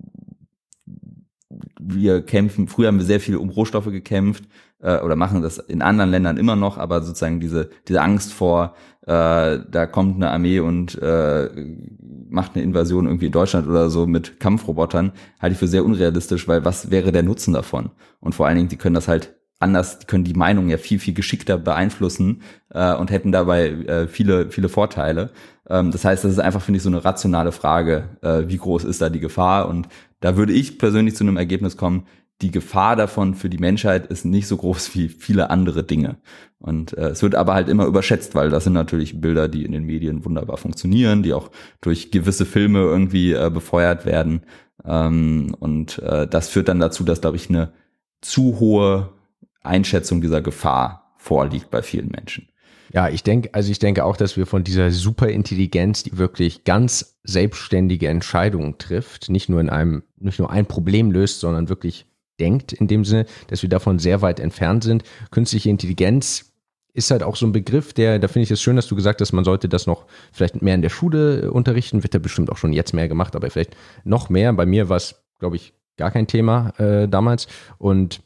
B: wir kämpfen, früher haben wir sehr viel um Rohstoffe gekämpft äh, oder machen das in anderen Ländern immer noch, aber sozusagen diese, diese Angst vor, äh, da kommt eine Armee und äh, macht eine Invasion irgendwie in Deutschland oder so mit Kampfrobotern, halte ich für sehr unrealistisch, weil was wäre der Nutzen davon? Und vor allen Dingen, die können das halt anders, die können die Meinung ja viel, viel geschickter beeinflussen äh, und hätten dabei äh, viele, viele Vorteile. Ähm, das heißt, das ist einfach, finde ich, so eine rationale Frage, äh, wie groß ist da die Gefahr? Und da würde ich persönlich zu einem Ergebnis kommen, die Gefahr davon für die Menschheit ist nicht so groß wie viele andere Dinge. Und äh, es wird aber halt immer überschätzt, weil das sind natürlich Bilder, die in den Medien wunderbar funktionieren, die auch durch gewisse Filme irgendwie äh, befeuert werden. Ähm, und äh, das führt dann dazu, dass, glaube ich, eine zu hohe Einschätzung dieser Gefahr vorliegt bei vielen Menschen.
A: Ja, ich denke, also ich denke auch, dass wir von dieser Superintelligenz, die wirklich ganz selbstständige Entscheidungen trifft, nicht nur in einem, nicht nur ein Problem löst, sondern wirklich denkt, in dem Sinne, dass wir davon sehr weit entfernt sind. Künstliche Intelligenz ist halt auch so ein Begriff, der, da finde ich es schön, dass du gesagt hast, man sollte das noch vielleicht mehr in der Schule unterrichten, wird ja bestimmt auch schon jetzt mehr gemacht, aber vielleicht noch mehr. Bei mir war es, glaube ich, gar kein Thema äh, damals. Und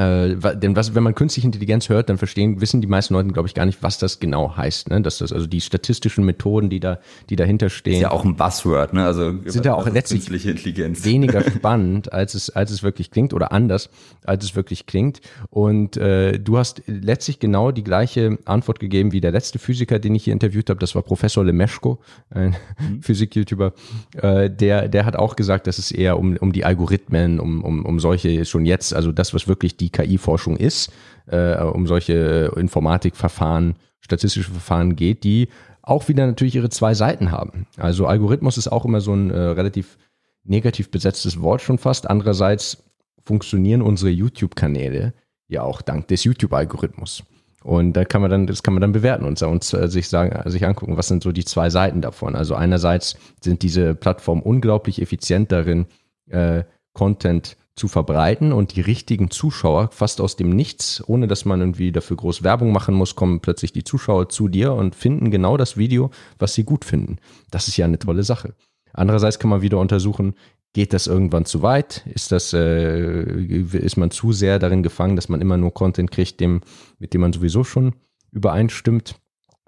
A: äh, denn was, wenn man künstliche Intelligenz hört, dann verstehen, wissen die meisten Leute, glaube ich, gar nicht, was das genau heißt. Ne? Dass das also die statistischen Methoden, die da, die dahinter stehen. Ist
B: ja auch ein Buzzword, ne? Also
A: sind ja auch letztlich weniger spannend, als es, als es wirklich klingt oder anders, als es wirklich klingt. Und äh, du hast letztlich genau die gleiche Antwort gegeben wie der letzte Physiker, den ich hier interviewt habe. Das war Professor Lemeschko, ein mhm. Physik-YouTuber. Äh, der, der hat auch gesagt, dass es eher um, um die Algorithmen, um, um, um solche schon jetzt, also das, was wirklich die KI-Forschung ist, äh, um solche Informatikverfahren, statistische Verfahren geht, die auch wieder natürlich ihre zwei Seiten haben. Also Algorithmus ist auch immer so ein äh, relativ negativ besetztes Wort schon fast. Andererseits funktionieren unsere YouTube-Kanäle ja auch dank des YouTube-Algorithmus. Und da kann man dann, das kann man dann bewerten und uns äh, sich sagen, sich angucken, was sind so die zwei Seiten davon. Also einerseits sind diese Plattformen unglaublich effizient darin, äh, Content zu verbreiten und die richtigen Zuschauer fast aus dem Nichts, ohne dass man irgendwie dafür groß Werbung machen muss, kommen plötzlich die Zuschauer zu dir und finden genau das Video, was sie gut finden. Das ist ja eine tolle Sache. Andererseits kann man wieder untersuchen, geht das irgendwann zu weit? Ist das, äh, ist man zu sehr darin gefangen, dass man immer nur Content kriegt, dem, mit dem man sowieso schon übereinstimmt?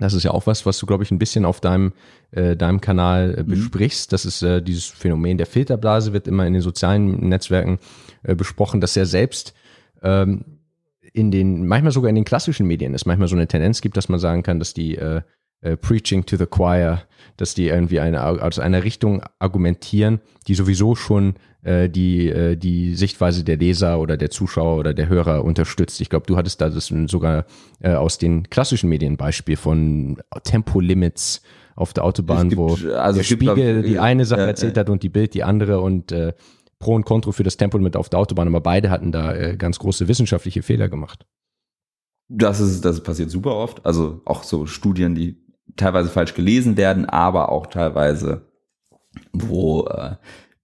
A: Das ist ja auch was, was du, glaube ich, ein bisschen auf deinem, äh, deinem Kanal äh, mhm. besprichst. Das ist äh, dieses Phänomen der Filterblase, wird immer in den sozialen Netzwerken äh, besprochen, dass ja selbst ähm, in den, manchmal sogar in den klassischen Medien es manchmal so eine Tendenz gibt, dass man sagen kann, dass die äh, äh, Preaching to the Choir, dass die irgendwie eine, aus einer Richtung argumentieren, die sowieso schon äh, die, äh, die Sichtweise der Leser oder der Zuschauer oder der Hörer unterstützt. Ich glaube, du hattest da das sogar äh, aus den klassischen Medien Beispiel von Tempolimits auf der Autobahn, gibt, wo also der Spiegel glaub, die eine Sache erzählt hat und die Bild die andere und äh, Pro und Contra für das Tempolimit auf der Autobahn, aber beide hatten da äh, ganz große wissenschaftliche Fehler gemacht.
B: Das ist, das passiert super oft. Also auch so Studien, die teilweise falsch gelesen werden, aber auch teilweise, wo äh,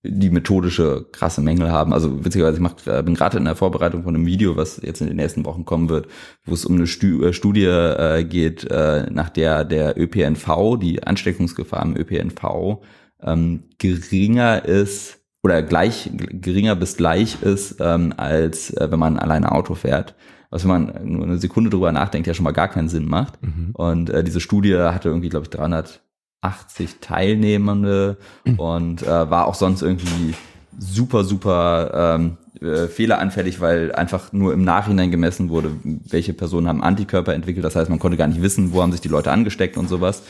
B: die methodische krasse Mängel haben. Also witzigerweise, ich mach, äh, bin gerade in der Vorbereitung von einem Video, was jetzt in den nächsten Wochen kommen wird, wo es um eine äh, Studie äh, geht, äh, nach der der ÖPNV, die Ansteckungsgefahr im ÖPNV ähm, geringer ist oder gleich geringer bis gleich ist, ähm, als äh, wenn man alleine Auto fährt was wenn man nur eine Sekunde drüber nachdenkt, ja schon mal gar keinen Sinn macht. Mhm. Und äh, diese Studie hatte irgendwie, glaube ich, 380 Teilnehmende und äh, war auch sonst irgendwie super, super ähm, äh, fehleranfällig, weil einfach nur im Nachhinein gemessen wurde, welche Personen haben Antikörper entwickelt. Das heißt, man konnte gar nicht wissen, wo haben sich die Leute angesteckt und sowas.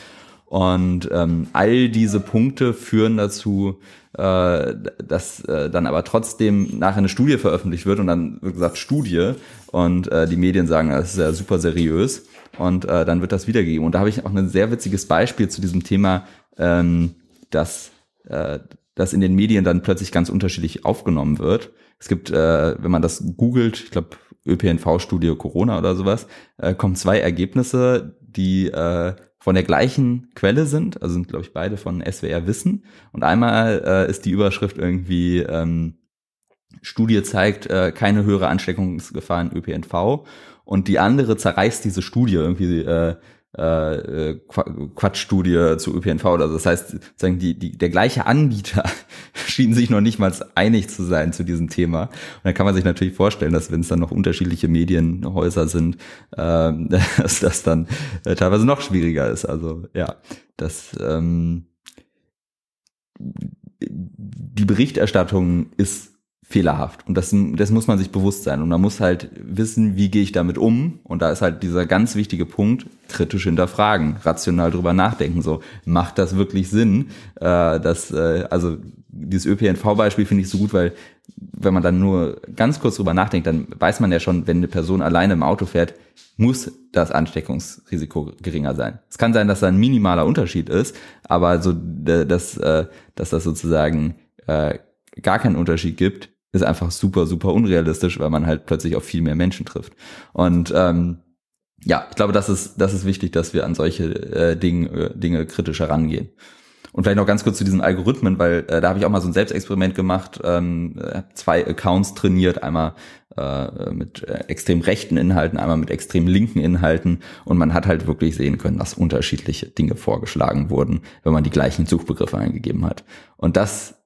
B: Und ähm, all diese Punkte führen dazu, äh, dass äh, dann aber trotzdem nachher eine Studie veröffentlicht wird und dann wird gesagt Studie und äh, die Medien sagen, das ist ja super seriös und äh, dann wird das wiedergegeben. Und da habe ich auch ein sehr witziges Beispiel zu diesem Thema, ähm, dass äh, das in den Medien dann plötzlich ganz unterschiedlich aufgenommen wird. Es gibt, äh, wenn man das googelt, ich glaube ÖPNV-Studie Corona oder sowas, äh, kommen zwei Ergebnisse, die äh, von der gleichen Quelle sind, also sind, glaube ich, beide von SWR Wissen. Und einmal äh, ist die Überschrift irgendwie, ähm, Studie zeigt äh, keine höhere Ansteckungsgefahr in ÖPNV. Und die andere zerreißt diese Studie irgendwie äh, äh, Quatschstudie zu ÖPNV oder so. Das heißt, sagen die, die, der gleiche Anbieter schien sich noch nicht mal einig zu sein zu diesem Thema. Und dann kann man sich natürlich vorstellen, dass wenn es dann noch unterschiedliche Medienhäuser sind, äh, dass das dann äh, teilweise noch schwieriger ist. Also ja, das ähm, die Berichterstattung ist fehlerhaft. Und das, das muss man sich bewusst sein. Und man muss halt wissen, wie gehe ich damit um. Und da ist halt dieser ganz wichtige Punkt, kritisch hinterfragen, rational drüber nachdenken. So, macht das wirklich Sinn? Äh, das, äh, also dieses ÖPNV-Beispiel finde ich so gut, weil wenn man dann nur ganz kurz drüber nachdenkt, dann weiß man ja schon, wenn eine Person alleine im Auto fährt, muss das Ansteckungsrisiko geringer sein. Es kann sein, dass da ein minimaler Unterschied ist, aber so, dass, äh, dass das sozusagen äh, gar keinen Unterschied gibt, ist einfach super, super unrealistisch, weil man halt plötzlich auf viel mehr Menschen trifft. Und ähm, ja, ich glaube, das ist, das ist wichtig, dass wir an solche äh, Dinge, äh, Dinge kritisch herangehen. Und vielleicht noch ganz kurz zu diesen Algorithmen, weil äh, da habe ich auch mal so ein Selbstexperiment gemacht, ähm, zwei Accounts trainiert, einmal äh, mit äh, extrem rechten Inhalten, einmal mit extrem linken Inhalten und man hat halt wirklich sehen können, dass unterschiedliche Dinge vorgeschlagen wurden, wenn man die gleichen Suchbegriffe eingegeben hat. Und das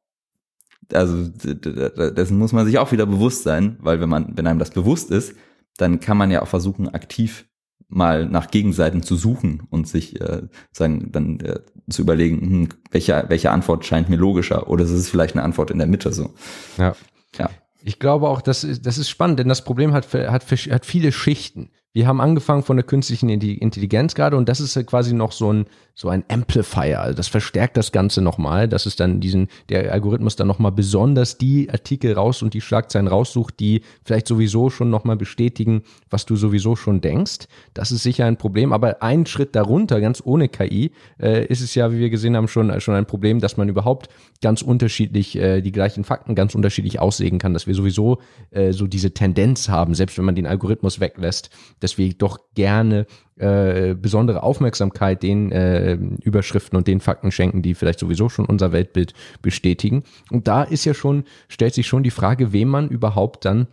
B: also dessen muss man sich auch wieder bewusst sein, weil wenn man, wenn einem das bewusst ist, dann kann man ja auch versuchen, aktiv mal nach Gegenseiten zu suchen und sich äh, sagen, dann äh, zu überlegen, hm, welche, welche Antwort scheint mir logischer oder ist es vielleicht eine Antwort in der Mitte so.
A: Ja. ja. Ich glaube auch, das ist, das ist spannend, denn das Problem hat, hat, hat viele Schichten. Wir haben angefangen von der künstlichen Intelligenz gerade und das ist quasi noch so ein, so ein Amplifier. Also das verstärkt das Ganze nochmal, dass es dann diesen, der Algorithmus dann nochmal besonders die Artikel raus und die Schlagzeilen raussucht, die vielleicht sowieso schon nochmal bestätigen, was du sowieso schon denkst. Das ist sicher ein Problem, aber ein Schritt darunter, ganz ohne KI, äh, ist es ja, wie wir gesehen haben, schon, schon ein Problem, dass man überhaupt ganz unterschiedlich äh, die gleichen Fakten ganz unterschiedlich auslegen kann, dass wir sowieso äh, so diese Tendenz haben, selbst wenn man den Algorithmus weglässt, dass wir doch gerne äh, besondere Aufmerksamkeit den äh, Überschriften und den Fakten schenken, die vielleicht sowieso schon unser Weltbild bestätigen. Und da ist ja schon, stellt sich schon die Frage, wem man überhaupt dann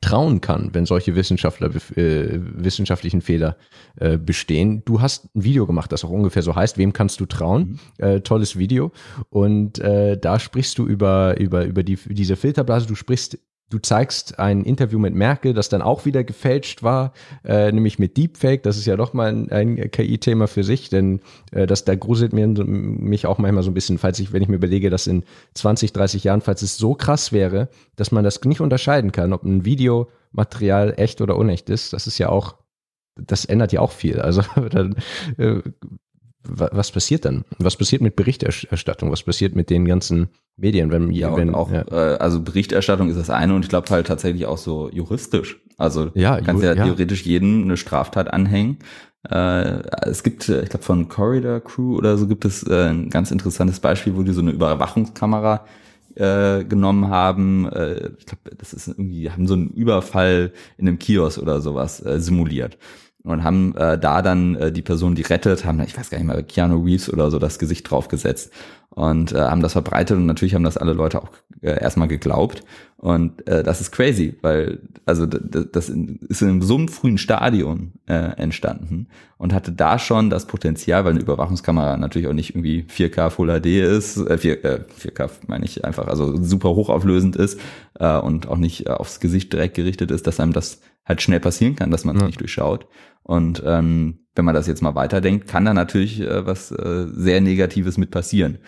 A: trauen kann, wenn solche Wissenschaftler, äh, wissenschaftlichen Fehler äh, bestehen. Du hast ein Video gemacht, das auch ungefähr so heißt, wem kannst du trauen? Mhm. Äh, tolles Video. Und äh, da sprichst du über, über, über die, diese Filterblase, du sprichst Du zeigst ein Interview mit Merkel, das dann auch wieder gefälscht war, äh, nämlich mit Deepfake. Das ist ja doch mal ein, ein KI-Thema für sich, denn äh, das da gruselt mir, mich auch manchmal so ein bisschen, falls ich, wenn ich mir überlege, dass in 20, 30 Jahren, falls es so krass wäre, dass man das nicht unterscheiden kann, ob ein Videomaterial echt oder unecht ist. Das ist ja auch, das ändert ja auch viel. Also dann äh, was passiert dann? Was passiert mit Berichterstattung? Was passiert mit den ganzen Medien? Wenn,
B: ja,
A: wenn,
B: auch, ja. Äh, also Berichterstattung ist das eine und ich glaube halt tatsächlich auch so juristisch. Also ja, kannst ja, ja theoretisch jedem eine Straftat anhängen. Äh, es gibt, äh, ich glaube von Corridor Crew oder so gibt es äh, ein ganz interessantes Beispiel, wo die so eine Überwachungskamera äh, genommen haben. Äh, ich glaube, das ist irgendwie, haben so einen Überfall in einem Kiosk oder sowas äh, simuliert und haben äh, da dann äh, die Person, die rettet, haben, ich weiß gar nicht mehr, Keanu Reeves oder so das Gesicht draufgesetzt und äh, haben das verbreitet und natürlich haben das alle Leute auch äh, erstmal geglaubt und äh, das ist crazy, weil also das ist in so einem frühen Stadion äh, entstanden und hatte da schon das Potenzial, weil eine Überwachungskamera natürlich auch nicht irgendwie 4K Full HD ist, äh, 4, äh, 4K meine ich einfach, also super hochauflösend ist äh, und auch nicht äh, aufs Gesicht direkt gerichtet ist, dass einem das halt schnell passieren kann, dass man es ja. nicht durchschaut. Und ähm, wenn man das jetzt mal weiterdenkt, kann da natürlich äh, was äh, sehr Negatives mit passieren.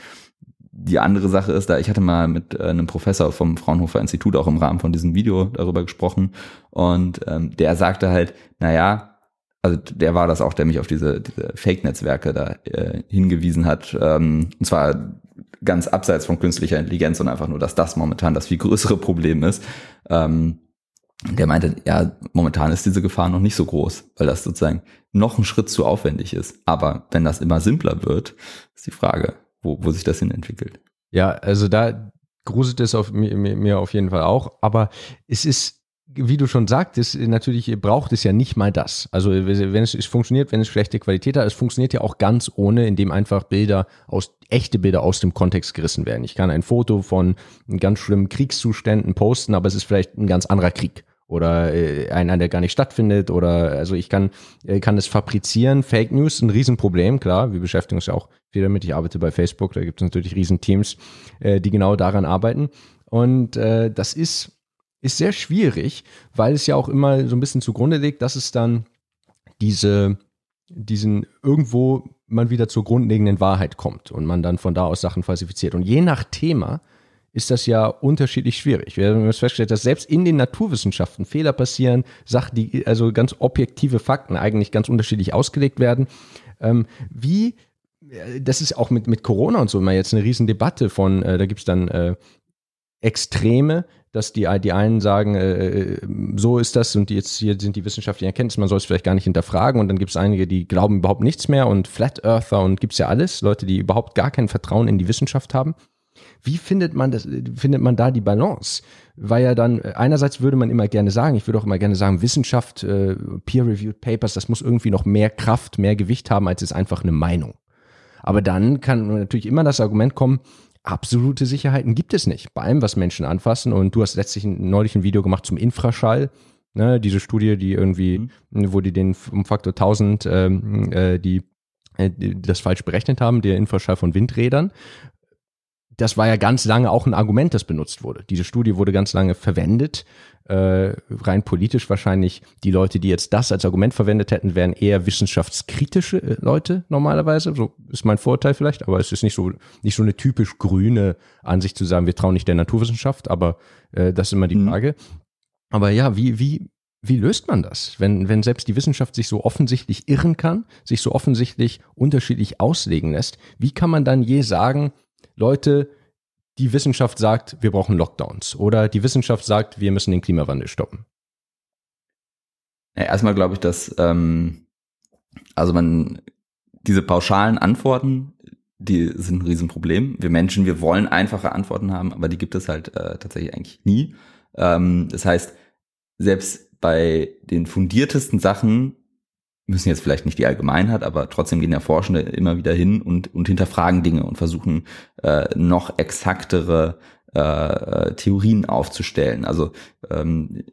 B: Die andere Sache ist da, ich hatte mal mit äh, einem Professor vom Fraunhofer Institut auch im Rahmen von diesem Video darüber gesprochen und ähm, der sagte halt, naja, also der war das auch, der mich auf diese, diese Fake-Netzwerke da äh, hingewiesen hat. Ähm, und zwar ganz abseits von künstlicher Intelligenz und einfach nur, dass das momentan das viel größere Problem ist. Ähm, der meinte, ja, momentan ist diese Gefahr noch nicht so groß, weil das sozusagen noch ein Schritt zu aufwendig ist. Aber wenn das immer simpler wird, ist die Frage, wo, wo sich das hin entwickelt.
A: Ja, also da gruselt es auf mir, mir auf jeden Fall auch. Aber es ist wie du schon sagtest, natürlich braucht es ja nicht mal das. Also wenn es, es funktioniert, wenn es schlechte Qualität hat, es funktioniert ja auch ganz ohne, indem einfach Bilder aus, echte Bilder aus dem Kontext gerissen werden. Ich kann ein Foto von ganz schlimmen Kriegszuständen posten, aber es ist vielleicht ein ganz anderer Krieg oder äh, einer, der gar nicht stattfindet oder also ich kann, äh, kann es fabrizieren. Fake News ein Riesenproblem, klar, wir beschäftigen uns ja auch viel damit. Ich arbeite bei Facebook, da gibt es natürlich Riesenteams, äh, die genau daran arbeiten. Und äh, das ist, ist sehr schwierig, weil es ja auch immer so ein bisschen zugrunde liegt, dass es dann diese, diesen irgendwo man wieder zur grundlegenden Wahrheit kommt und man dann von da aus Sachen falsifiziert. Und je nach Thema ist das ja unterschiedlich schwierig. Wir haben festgestellt, dass selbst in den Naturwissenschaften Fehler passieren, Sachen, die, also ganz objektive Fakten eigentlich ganz unterschiedlich ausgelegt werden. Ähm, wie, äh, das ist auch mit, mit Corona und so immer jetzt eine Riesendebatte von, äh, da gibt es dann äh, Extreme, dass die, die einen sagen, äh, äh, so ist das und jetzt hier sind die wissenschaftlichen Erkenntnisse, man soll es vielleicht gar nicht hinterfragen und dann gibt es einige, die glauben überhaupt nichts mehr und Flat Earther und gibt es ja alles, Leute, die überhaupt gar kein Vertrauen in die Wissenschaft haben. Wie findet man das, findet man da die Balance? Weil ja dann, einerseits würde man immer gerne sagen, ich würde auch immer gerne sagen, Wissenschaft, äh, Peer-Reviewed Papers, das muss irgendwie noch mehr Kraft, mehr Gewicht haben, als es einfach eine Meinung. Aber dann kann natürlich immer das Argument kommen, absolute Sicherheiten gibt es nicht bei allem, was Menschen anfassen. Und du hast letztlich neulich ein Video gemacht zum Infraschall. Ne, diese Studie, die irgendwie, mhm. wo die den um Faktor 1000 ähm, äh, die, äh, das falsch berechnet haben, der Infraschall von Windrädern. Das war ja ganz lange auch ein Argument, das benutzt wurde. Diese Studie wurde ganz lange verwendet äh, rein politisch wahrscheinlich die Leute, die jetzt das als Argument verwendet hätten, wären eher wissenschaftskritische äh, Leute normalerweise. So ist mein Vorteil vielleicht, aber es ist nicht so nicht so eine typisch grüne Ansicht zu sagen, wir trauen nicht der Naturwissenschaft, aber äh, das ist immer die mhm. Frage. Aber ja, wie wie wie löst man das, wenn, wenn selbst die Wissenschaft sich so offensichtlich irren kann, sich so offensichtlich unterschiedlich auslegen lässt? Wie kann man dann je sagen, Leute, die Wissenschaft sagt, wir brauchen Lockdowns oder die Wissenschaft sagt, wir müssen den Klimawandel stoppen?
B: Ja, erstmal glaube ich, dass ähm, also man diese pauschalen Antworten, die sind ein Riesenproblem. Wir Menschen, wir wollen einfache Antworten haben, aber die gibt es halt äh, tatsächlich eigentlich nie. Ähm, das heißt, selbst bei den fundiertesten Sachen müssen jetzt vielleicht nicht die Allgemeinheit, aber trotzdem gehen ja Forschende immer wieder hin und, und hinterfragen Dinge und versuchen äh, noch exaktere äh, Theorien aufzustellen. Also ähm,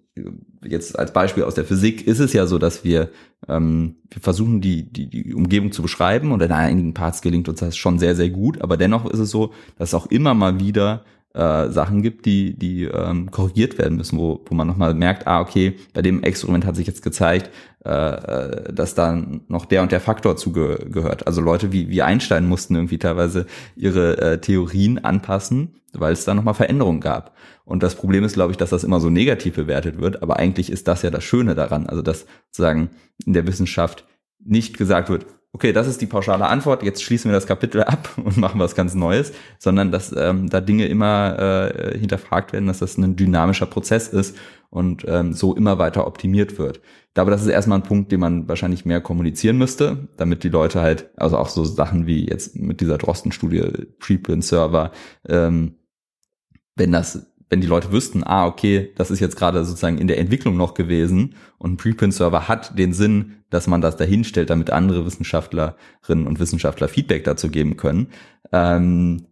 B: jetzt als Beispiel aus der Physik ist es ja so, dass wir, ähm, wir versuchen, die, die, die Umgebung zu beschreiben und in einigen Parts gelingt uns das schon sehr, sehr gut, aber dennoch ist es so, dass auch immer mal wieder äh, Sachen gibt, die, die ähm, korrigiert werden müssen, wo, wo man nochmal merkt, ah, okay, bei dem Experiment hat sich jetzt gezeigt, äh, äh dass da noch der und der Faktor zugehört. Also Leute wie, wie Einstein mussten irgendwie teilweise ihre äh, Theorien anpassen, weil es da nochmal Veränderungen gab. Und das Problem ist, glaube ich, dass das immer so negativ bewertet wird, aber eigentlich ist das ja das Schöne daran, also dass sozusagen in der Wissenschaft nicht gesagt wird, okay, das ist die pauschale Antwort, jetzt schließen wir das Kapitel ab und machen was ganz Neues, sondern dass ähm, da Dinge immer äh, hinterfragt werden, dass das ein dynamischer Prozess ist und ähm, so immer weiter optimiert wird. Ich glaube, das ist erstmal ein Punkt, den man wahrscheinlich mehr kommunizieren müsste, damit die Leute halt, also auch so Sachen wie jetzt mit dieser Drosten-Studie, Preprint-Server, ähm, wenn das wenn die Leute wüssten, ah, okay, das ist jetzt gerade sozusagen in der Entwicklung noch gewesen und ein Preprint-Server hat den Sinn, dass man das dahinstellt, damit andere Wissenschaftlerinnen und Wissenschaftler Feedback dazu geben können, ähm,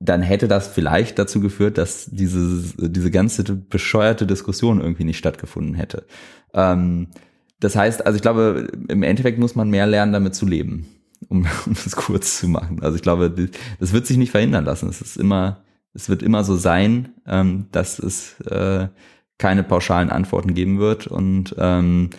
B: dann hätte das vielleicht dazu geführt, dass diese, diese ganze bescheuerte Diskussion irgendwie nicht stattgefunden hätte. Ähm, das heißt, also ich glaube, im Endeffekt muss man mehr lernen, damit zu leben, um, um das kurz zu machen. Also ich glaube, das wird sich nicht verhindern lassen. Es ist immer, es wird immer so sein, ähm, dass es äh, keine pauschalen Antworten geben wird. Und ähm,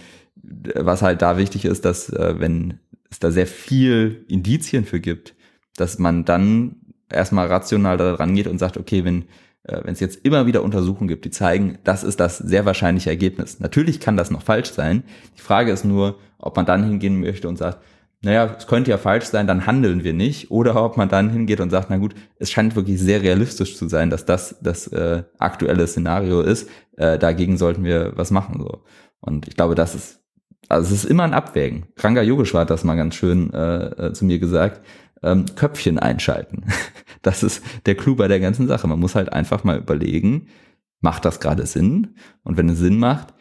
B: was halt da wichtig ist, dass äh, wenn es da sehr viel Indizien für gibt, dass man dann erstmal rational daran geht und sagt, okay, wenn äh, wenn es jetzt immer wieder Untersuchungen gibt, die zeigen, das ist das sehr wahrscheinliche Ergebnis. Natürlich kann das noch falsch sein. Die Frage ist nur, ob man dann hingehen möchte und sagt, naja, es könnte ja falsch sein, dann handeln wir nicht. Oder ob man dann hingeht und sagt, na gut, es scheint wirklich sehr realistisch zu sein, dass das das äh, aktuelle Szenario ist. Äh, dagegen sollten wir was machen. So. Und ich glaube, das ist, also es ist immer ein Abwägen. Ranga Yogeshwar hat das mal ganz schön äh, äh, zu mir gesagt. Ähm, Köpfchen einschalten. das ist der Clou bei der ganzen Sache. Man muss halt einfach mal überlegen, macht das gerade Sinn? Und wenn es Sinn macht,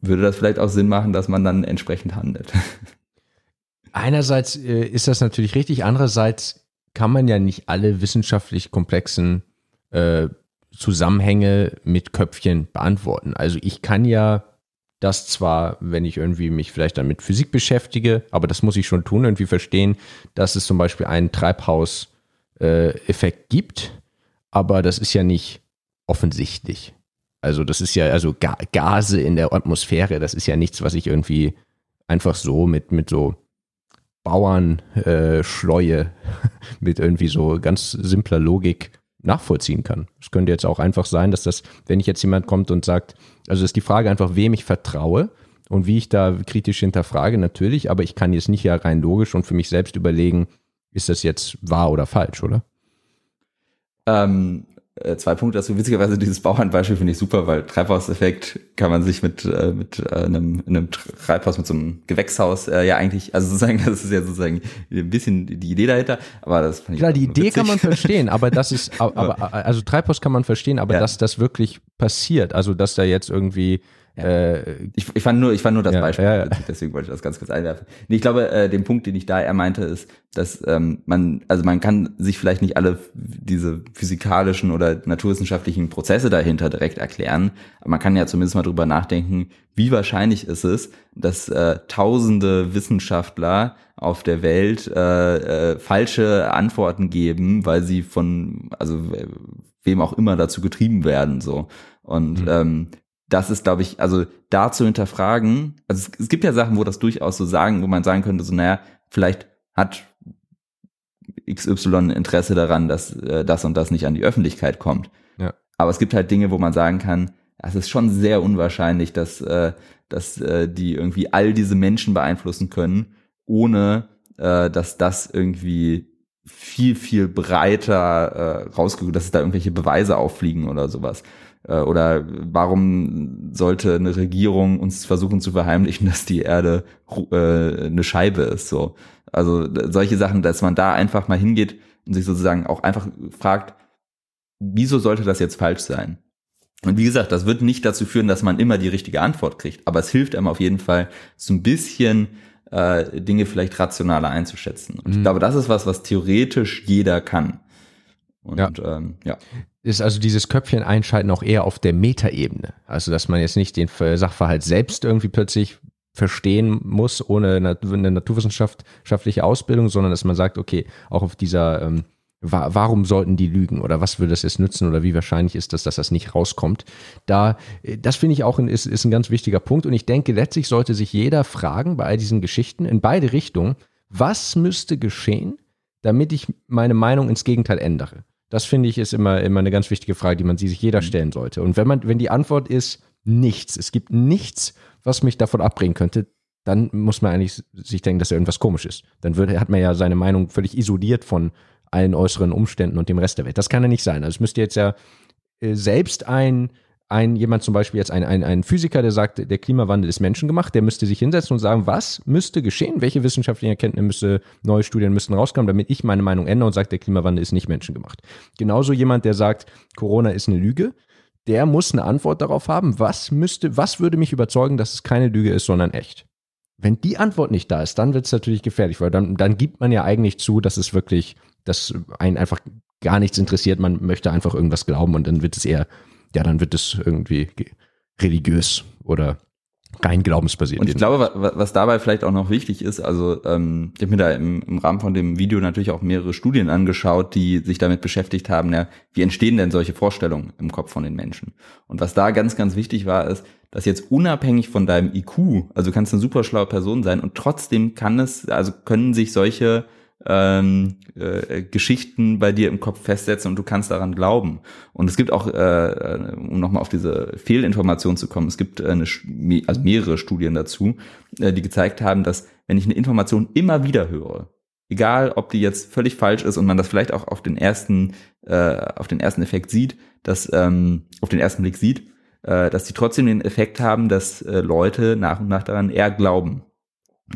B: würde das vielleicht auch Sinn machen, dass man dann entsprechend handelt.
A: Einerseits äh, ist das natürlich richtig, andererseits kann man ja nicht alle wissenschaftlich komplexen äh, Zusammenhänge mit Köpfchen beantworten. Also ich kann ja das zwar, wenn ich irgendwie mich vielleicht dann mit Physik beschäftige, aber das muss ich schon tun, irgendwie verstehen, dass es zum Beispiel einen Treibhauseffekt äh, gibt, aber das ist ja nicht offensichtlich. Also das ist ja, also Ga Gase in der Atmosphäre, das ist ja nichts, was ich irgendwie einfach so mit, mit so Bauernschleue äh, mit irgendwie so ganz simpler Logik nachvollziehen kann. Es könnte jetzt auch einfach sein, dass das, wenn ich jetzt jemand kommt und sagt, also ist die Frage einfach, wem ich vertraue und wie ich da kritisch hinterfrage, natürlich, aber ich kann jetzt nicht ja rein logisch und für mich selbst überlegen, ist das jetzt wahr oder falsch, oder?
B: Ähm, äh, zwei Punkte dazu. Witzigerweise dieses Bauhandbeispiel finde ich super, weil Treibhauseffekt kann man sich mit, äh, mit äh, einem, einem Treibhaus, mit so einem Gewächshaus äh, ja eigentlich, also sozusagen, das ist ja sozusagen ein bisschen die Idee dahinter, aber das
A: fand ich Klar, die Idee witzig. kann man verstehen, aber das ist, aber, also Treibhaus kann man verstehen, aber ja. dass das wirklich passiert, also dass da jetzt irgendwie
B: ja. Äh, ich, ich fand nur, ich fand nur das ja, Beispiel, ja, deswegen wollte ich das ganz kurz einwerfen. Nee, ich glaube, äh, den Punkt, den ich da eher meinte, ist, dass ähm, man, also man kann sich vielleicht nicht alle diese physikalischen oder naturwissenschaftlichen Prozesse dahinter direkt erklären, aber man kann ja zumindest mal drüber nachdenken, wie wahrscheinlich ist es, dass äh, tausende Wissenschaftler auf der Welt äh, äh, falsche Antworten geben, weil sie von, also wem auch immer dazu getrieben werden, so. Und mhm. ähm, das ist, glaube ich, also da zu hinterfragen, also es, es, gibt ja Sachen, wo das durchaus so sagen, wo man sagen könnte, so, naja, vielleicht hat XY Interesse daran, dass äh, das und das nicht an die Öffentlichkeit kommt. Ja. Aber es gibt halt Dinge, wo man sagen kann, es ist schon sehr unwahrscheinlich, dass, äh, dass äh, die irgendwie all diese Menschen beeinflussen können, ohne äh, dass das irgendwie viel, viel breiter äh, rausgeguckt, dass es da irgendwelche Beweise auffliegen oder sowas. Äh, oder warum sollte eine Regierung uns versuchen zu verheimlichen, dass die Erde äh, eine Scheibe ist? So, also solche Sachen, dass man da einfach mal hingeht und sich sozusagen auch einfach fragt, wieso sollte das jetzt falsch sein? Und wie gesagt, das wird nicht dazu führen, dass man immer die richtige Antwort kriegt, aber es hilft einem auf jeden Fall so ein bisschen äh, Dinge vielleicht rationaler einzuschätzen. Und mhm. ich glaube, das ist was, was theoretisch jeder kann.
A: Und ja. Ähm, ja ist also dieses Köpfchen einschalten auch eher auf der Metaebene. Also, dass man jetzt nicht den Sachverhalt selbst irgendwie plötzlich verstehen muss, ohne eine naturwissenschaftliche Ausbildung, sondern dass man sagt, okay, auch auf dieser, ähm, wa warum sollten die lügen oder was würde das jetzt nützen oder wie wahrscheinlich ist das, dass das nicht rauskommt. Da, äh, das finde ich auch ein, ist, ist ein ganz wichtiger Punkt und ich denke, letztlich sollte sich jeder fragen bei all diesen Geschichten in beide Richtungen, was müsste geschehen, damit ich meine Meinung ins Gegenteil ändere? Das finde ich ist immer, immer eine ganz wichtige Frage, die man sich jeder mhm. stellen sollte. Und wenn man, wenn die Antwort ist nichts, es gibt nichts, was mich davon abbringen könnte, dann muss man eigentlich sich denken, dass da irgendwas komisch ist. Dann würde, hat man ja seine Meinung völlig isoliert von allen äußeren Umständen und dem Rest der Welt. Das kann ja nicht sein. Also es müsste jetzt ja äh, selbst ein ein jemand zum Beispiel jetzt ein, ein, ein Physiker, der sagt, der Klimawandel ist menschengemacht, der müsste sich hinsetzen und sagen, was müsste geschehen? Welche wissenschaftlichen Erkenntnisse müsste, neue Studien müssten rauskommen, damit ich meine Meinung ändere und sage, der Klimawandel ist nicht menschengemacht. Genauso jemand, der sagt, Corona ist eine Lüge, der muss eine Antwort darauf haben, was müsste, was würde mich überzeugen, dass es keine Lüge ist, sondern echt. Wenn die Antwort nicht da ist, dann wird es natürlich gefährlich, weil dann, dann gibt man ja eigentlich zu, dass es wirklich, dass einen einfach gar nichts interessiert, man möchte einfach irgendwas glauben und dann wird es eher ja, dann wird es irgendwie religiös oder rein glaubensbasiert.
B: Und ich glaube, was dabei vielleicht auch noch wichtig ist, also ähm, ich habe mir da im, im Rahmen von dem Video natürlich auch mehrere Studien angeschaut, die sich damit beschäftigt haben, ja, wie entstehen denn solche Vorstellungen im Kopf von den Menschen? Und was da ganz, ganz wichtig war, ist, dass jetzt unabhängig von deinem IQ, also du kannst eine super schlaue Person sein und trotzdem kann es, also können sich solche ähm, äh, Geschichten bei dir im Kopf festsetzen und du kannst daran glauben. Und es gibt auch, äh, um nochmal auf diese Fehlinformation zu kommen, es gibt eine, also mehrere Studien dazu, äh, die gezeigt haben, dass wenn ich eine Information immer wieder höre, egal ob die jetzt völlig falsch ist und man das vielleicht auch auf den ersten, äh, auf den ersten Effekt sieht, dass ähm, auf den ersten Blick sieht, äh, dass die trotzdem den Effekt haben, dass äh, Leute nach und nach daran eher glauben.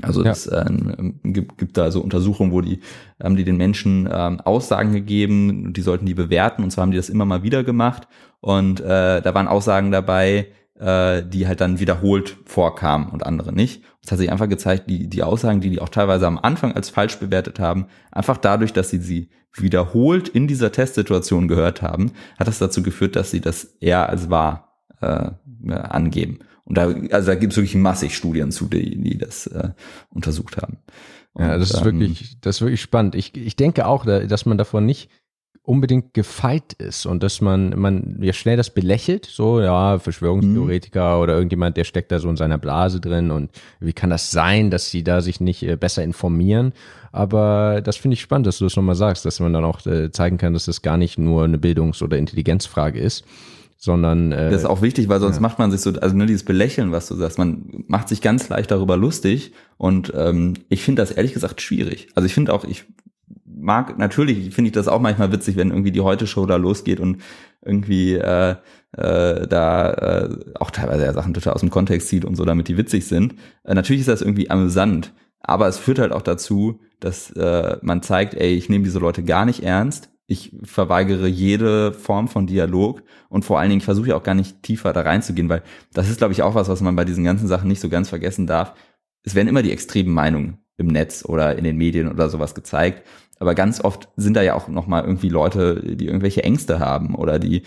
B: Also es ja. äh, gibt, gibt da so Untersuchungen, wo die haben die den Menschen ähm, Aussagen gegeben, die sollten die bewerten und zwar haben die das immer mal wieder gemacht und äh, da waren Aussagen dabei, äh, die halt dann wiederholt vorkamen und andere nicht. Es hat sich einfach gezeigt, die die Aussagen, die die auch teilweise am Anfang als falsch bewertet haben, einfach dadurch, dass sie sie wiederholt in dieser Testsituation gehört haben, hat das dazu geführt, dass sie das eher als wahr äh, angeben. Und da, also da gibt es wirklich massig Studien zu, die, die das äh, untersucht haben.
A: Und, ja, das ist ähm, wirklich, das ist wirklich spannend. Ich, ich denke auch, dass man davon nicht unbedingt gefeit ist und dass man, man ja schnell das belächelt, so, ja, Verschwörungstheoretiker mhm. oder irgendjemand, der steckt da so in seiner Blase drin und wie kann das sein, dass sie da sich nicht äh, besser informieren? Aber das finde ich spannend, dass du das nochmal sagst, dass man dann auch äh, zeigen kann, dass das gar nicht nur eine Bildungs- oder Intelligenzfrage ist, sondern
B: äh, das ist auch wichtig, weil sonst ja. macht man sich so, also nur dieses Belächeln, was du sagst, man macht sich ganz leicht darüber lustig und ähm, ich finde das ehrlich gesagt schwierig. Also ich finde auch, ich mag, natürlich finde ich das auch manchmal witzig, wenn irgendwie die Heute-Show da losgeht und irgendwie äh, äh, da äh, auch teilweise ja Sachen total aus dem Kontext zieht und so, damit die witzig sind. Äh, natürlich ist das irgendwie amüsant, aber es führt halt auch dazu, dass äh, man zeigt, ey, ich nehme diese Leute gar nicht ernst, ich verweigere jede Form von Dialog und vor allen Dingen versuche ich auch gar nicht tiefer da reinzugehen, weil das ist, glaube ich, auch was, was man bei diesen ganzen Sachen nicht so ganz vergessen darf. Es werden immer die extremen Meinungen im Netz oder in den Medien oder sowas gezeigt. Aber ganz oft sind da ja auch nochmal irgendwie Leute, die irgendwelche Ängste haben oder die,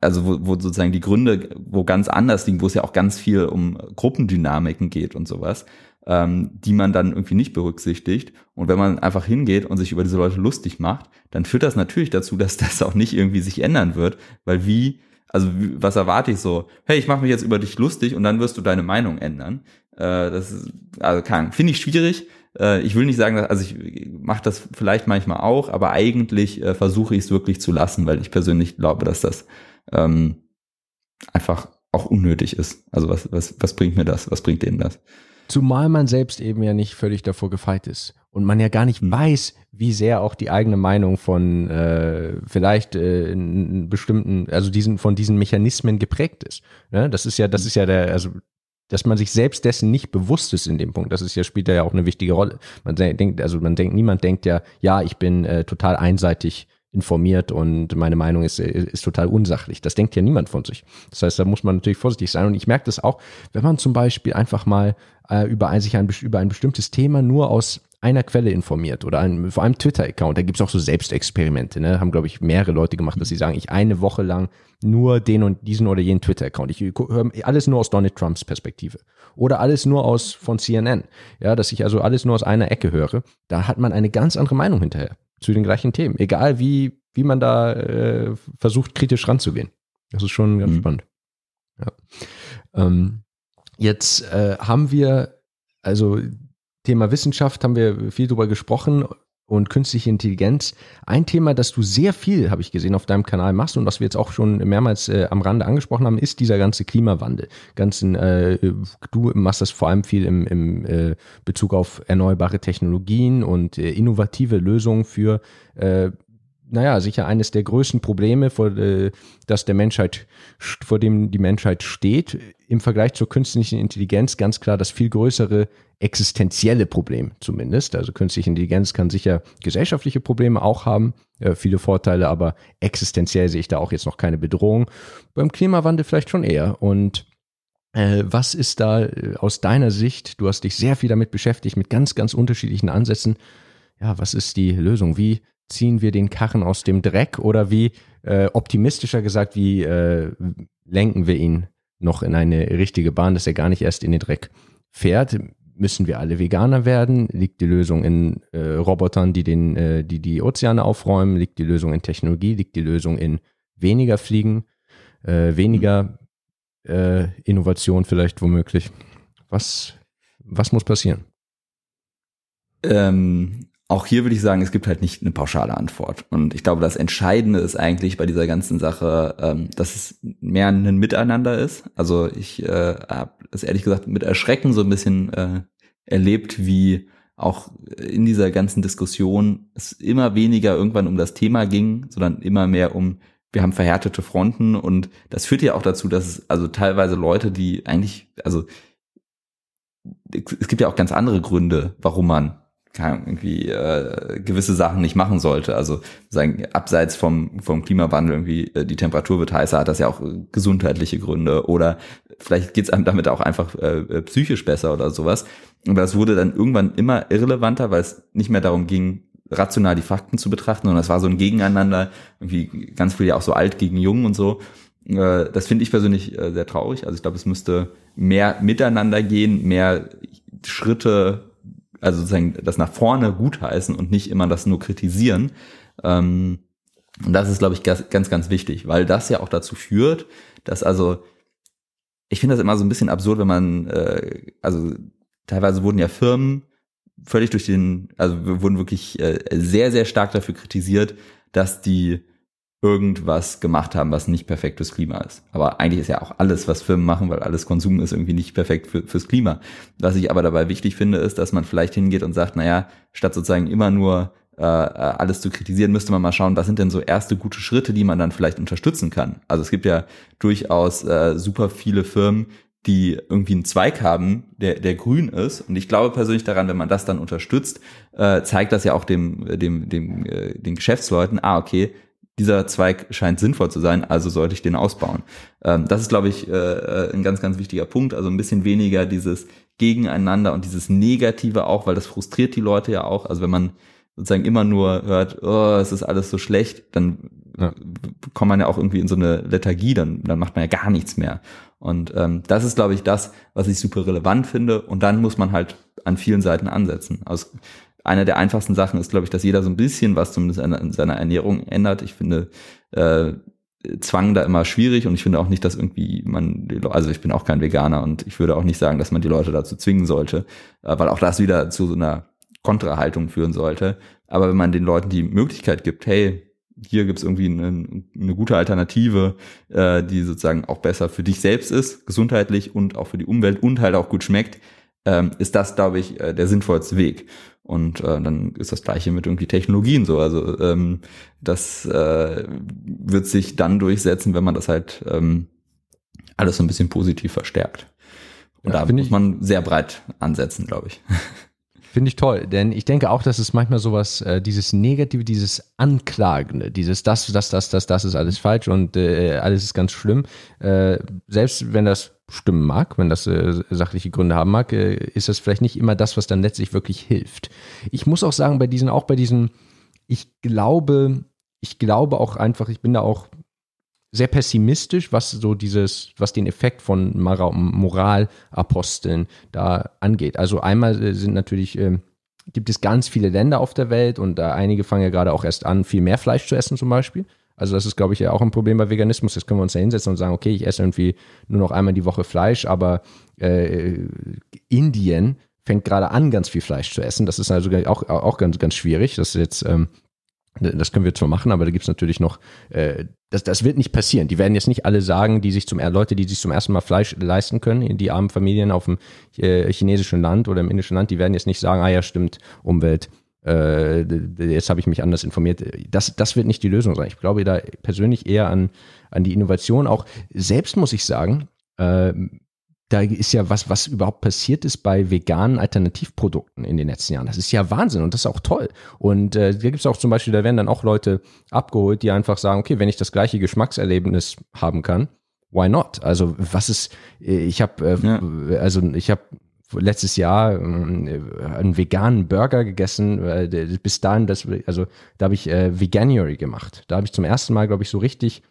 B: also wo, wo sozusagen die Gründe wo ganz anders liegen, wo es ja auch ganz viel um Gruppendynamiken geht und sowas, ähm, die man dann irgendwie nicht berücksichtigt. Und wenn man einfach hingeht und sich über diese Leute lustig macht, dann führt das natürlich dazu, dass das auch nicht irgendwie sich ändern wird, weil wie also was erwarte ich so? Hey, ich mache mich jetzt über dich lustig und dann wirst du deine Meinung ändern. Äh, das ist, also kann, finde ich schwierig. Äh, ich will nicht sagen, dass, also ich mache das vielleicht manchmal auch, aber eigentlich äh, versuche ich es wirklich zu lassen, weil ich persönlich glaube, dass das ähm, einfach auch unnötig ist. Also was, was, was bringt mir das? Was bringt denen das?
A: Zumal man selbst eben ja nicht völlig davor gefeit ist und man ja gar nicht hm. weiß, wie sehr auch die eigene Meinung von äh, vielleicht äh, bestimmten, also diesen von diesen Mechanismen geprägt ist. Ne? Das ist ja, das ist ja der, also dass man sich selbst dessen nicht bewusst ist in dem Punkt. Das ist ja, spielt ja auch eine wichtige Rolle. Man denkt, also man denkt, niemand denkt ja, ja, ich bin äh, total einseitig informiert und meine Meinung ist, ist total unsachlich. Das denkt ja niemand von sich. Das heißt, da muss man natürlich vorsichtig sein. Und ich merke das auch, wenn man zum Beispiel einfach mal äh, über, ein, sich ein, über ein bestimmtes Thema nur aus einer Quelle informiert oder ein, vor allem Twitter-Account, da gibt es auch so Selbstexperimente, ne? haben glaube ich mehrere Leute gemacht, dass sie sagen, ich eine Woche lang nur den und diesen oder jenen Twitter-Account. Ich höre alles nur aus Donald Trumps Perspektive oder alles nur aus von CNN, ja, dass ich also alles nur aus einer Ecke höre. Da hat man eine ganz andere Meinung hinterher zu den gleichen Themen, egal wie wie man da äh, versucht kritisch ranzugehen. Das ist schon ganz mhm. spannend. Ja. Ähm, jetzt äh, haben wir also Thema Wissenschaft haben wir viel drüber gesprochen und künstliche Intelligenz. Ein Thema, das du sehr viel, habe ich gesehen, auf deinem Kanal machst und was wir jetzt auch schon mehrmals äh, am Rande angesprochen haben, ist dieser ganze Klimawandel. Ganzen, äh, du machst das vor allem viel im, im äh, Bezug auf erneuerbare Technologien und äh, innovative Lösungen für äh, naja, sicher eines der größten Probleme, vor, äh, das der Menschheit, vor dem die Menschheit steht. Im Vergleich zur künstlichen Intelligenz ganz klar das viel größere existenzielle Problem zumindest. Also künstliche Intelligenz kann sicher gesellschaftliche Probleme auch haben, äh, viele Vorteile, aber existenziell sehe ich da auch jetzt noch keine Bedrohung. Beim Klimawandel vielleicht schon eher. Und äh, was ist da äh, aus deiner Sicht, du hast dich sehr viel damit beschäftigt, mit ganz, ganz unterschiedlichen Ansätzen. Ja, was ist die Lösung? Wie ziehen wir den Karren aus dem Dreck oder wie äh, optimistischer gesagt, wie äh, lenken wir ihn noch in eine richtige Bahn, dass er gar nicht erst in den Dreck fährt? Müssen wir alle Veganer werden? Liegt die Lösung in äh, Robotern, die, den, äh, die die Ozeane aufräumen? Liegt die Lösung in Technologie? Liegt die Lösung in weniger Fliegen? Äh, weniger äh, Innovation vielleicht womöglich? Was, was muss passieren?
B: Ähm, auch hier würde ich sagen, es gibt halt nicht eine pauschale Antwort. Und ich glaube, das Entscheidende ist eigentlich bei dieser ganzen Sache, ähm, dass es mehr ein Miteinander ist. Also ich äh, habe es ehrlich gesagt mit Erschrecken so ein bisschen äh, erlebt, wie auch in dieser ganzen Diskussion es immer weniger irgendwann um das Thema ging, sondern immer mehr um, wir haben verhärtete Fronten und das führt ja auch dazu, dass es also teilweise Leute, die eigentlich, also es gibt ja auch ganz andere Gründe, warum man irgendwie äh, gewisse Sachen nicht machen sollte. Also sagen, abseits vom, vom Klimawandel irgendwie äh, die Temperatur wird heißer, hat das ja auch äh, gesundheitliche Gründe oder vielleicht geht's einem damit auch einfach äh, äh, psychisch besser oder sowas. Aber das wurde dann irgendwann immer irrelevanter, weil es nicht mehr darum ging, rational die Fakten zu betrachten, sondern es war so ein Gegeneinander, irgendwie ganz viel ja auch so alt gegen jung und so. Äh, das finde ich persönlich äh, sehr traurig. Also ich glaube, es müsste mehr miteinander gehen, mehr Schritte also sozusagen das nach vorne gutheißen und nicht immer das nur kritisieren. Ähm, und das ist, glaube ich, ganz, ganz wichtig, weil das ja auch dazu führt, dass also, ich finde das immer so ein bisschen absurd, wenn man, äh, also teilweise wurden ja Firmen völlig durch den, also wurden wirklich äh, sehr, sehr stark dafür kritisiert, dass die irgendwas gemacht haben, was nicht perfekt fürs Klima ist. Aber eigentlich ist ja auch alles, was Firmen machen, weil alles Konsum ist irgendwie nicht perfekt für, fürs Klima. Was ich aber dabei wichtig finde, ist, dass man vielleicht hingeht und sagt, naja, statt sozusagen immer nur äh, alles zu kritisieren, müsste man mal schauen, was sind denn so erste gute Schritte, die man dann vielleicht unterstützen kann. Also es gibt ja durchaus äh, super viele Firmen, die irgendwie einen Zweig haben, der, der grün ist. Und ich glaube persönlich daran, wenn man das dann unterstützt, äh, zeigt das ja auch dem, dem, dem, äh, den Geschäftsleuten, ah, okay, dieser Zweig scheint sinnvoll zu sein, also sollte ich den ausbauen. Ähm, das ist, glaube ich, äh, äh, ein ganz, ganz wichtiger Punkt. Also ein bisschen weniger dieses Gegeneinander und dieses Negative auch, weil das frustriert die Leute ja auch. Also wenn man sozusagen immer nur hört, oh, es ist alles so schlecht, dann ja. kommt man ja auch irgendwie in so eine Lethargie, dann, dann macht man ja gar nichts mehr. Und ähm, das ist, glaube ich, das, was ich super relevant finde. Und dann muss man halt an vielen Seiten ansetzen. Also eine der einfachsten Sachen ist, glaube ich, dass jeder so ein bisschen was zumindest in seiner Ernährung ändert. Ich finde äh, Zwang da immer schwierig und ich finde auch nicht, dass irgendwie man, also ich bin auch kein Veganer und ich würde auch nicht sagen, dass man die Leute dazu zwingen sollte, äh, weil auch das wieder zu so einer Kontrahaltung führen sollte. Aber wenn man den Leuten die Möglichkeit gibt, hey, hier gibt's irgendwie eine, eine gute Alternative, äh, die sozusagen auch besser für dich selbst ist, gesundheitlich und auch für die Umwelt und halt auch gut schmeckt, ähm, ist das, glaube ich, äh, der sinnvollste Weg. Und äh, dann ist das gleiche mit irgendwie Technologien so. Also ähm, das äh, wird sich dann durchsetzen, wenn man das halt ähm, alles so ein bisschen positiv verstärkt. Und ja, da muss man sehr breit ansetzen, glaube ich.
A: Finde ich toll, denn ich denke auch, dass es manchmal sowas, äh, dieses Negative, dieses Anklagende, dieses das, das, das, das, das ist alles falsch und äh, alles ist ganz schlimm. Äh, selbst wenn das stimmen mag, wenn das äh, sachliche Gründe haben mag, äh, ist das vielleicht nicht immer das, was dann letztlich wirklich hilft. Ich muss auch sagen, bei diesen, auch bei diesen, ich glaube, ich glaube auch einfach, ich bin da auch sehr pessimistisch, was so dieses, was den Effekt von Moralaposteln da angeht. Also einmal äh, sind natürlich, äh, gibt es ganz viele Länder auf der Welt und äh, einige fangen ja gerade auch erst an, viel mehr Fleisch zu essen zum Beispiel. Also das ist, glaube ich, ja auch ein Problem bei Veganismus. Jetzt können wir uns da hinsetzen und sagen, okay, ich esse irgendwie nur noch einmal die Woche Fleisch, aber äh, Indien fängt gerade an, ganz viel Fleisch zu essen. Das ist also auch, auch ganz, ganz schwierig. Das ist jetzt ähm, das können wir zwar machen, aber da gibt es natürlich noch, äh, das, das wird nicht passieren. Die werden jetzt nicht alle sagen, die sich zum Leute, die sich zum ersten Mal Fleisch leisten können, die armen Familien auf dem äh, chinesischen Land oder im indischen Land, die werden jetzt nicht sagen, ah ja, stimmt, Umwelt, äh, jetzt habe ich mich anders informiert. Das, das wird nicht die Lösung sein. Ich glaube da persönlich eher an, an die Innovation. Auch selbst muss ich sagen, äh, da ist ja was, was überhaupt passiert ist bei veganen Alternativprodukten in den letzten Jahren. Das ist ja Wahnsinn und das ist auch toll. Und äh, da gibt es auch zum Beispiel, da werden dann auch Leute abgeholt, die einfach sagen, okay, wenn ich das gleiche Geschmackserlebnis haben kann, why not? Also was ist, äh, ich habe, äh, ja. also ich habe letztes Jahr äh, einen veganen Burger gegessen. Äh, bis dahin, das, also da habe ich äh, Veganuary gemacht. Da habe ich zum ersten Mal, glaube ich, so richtig.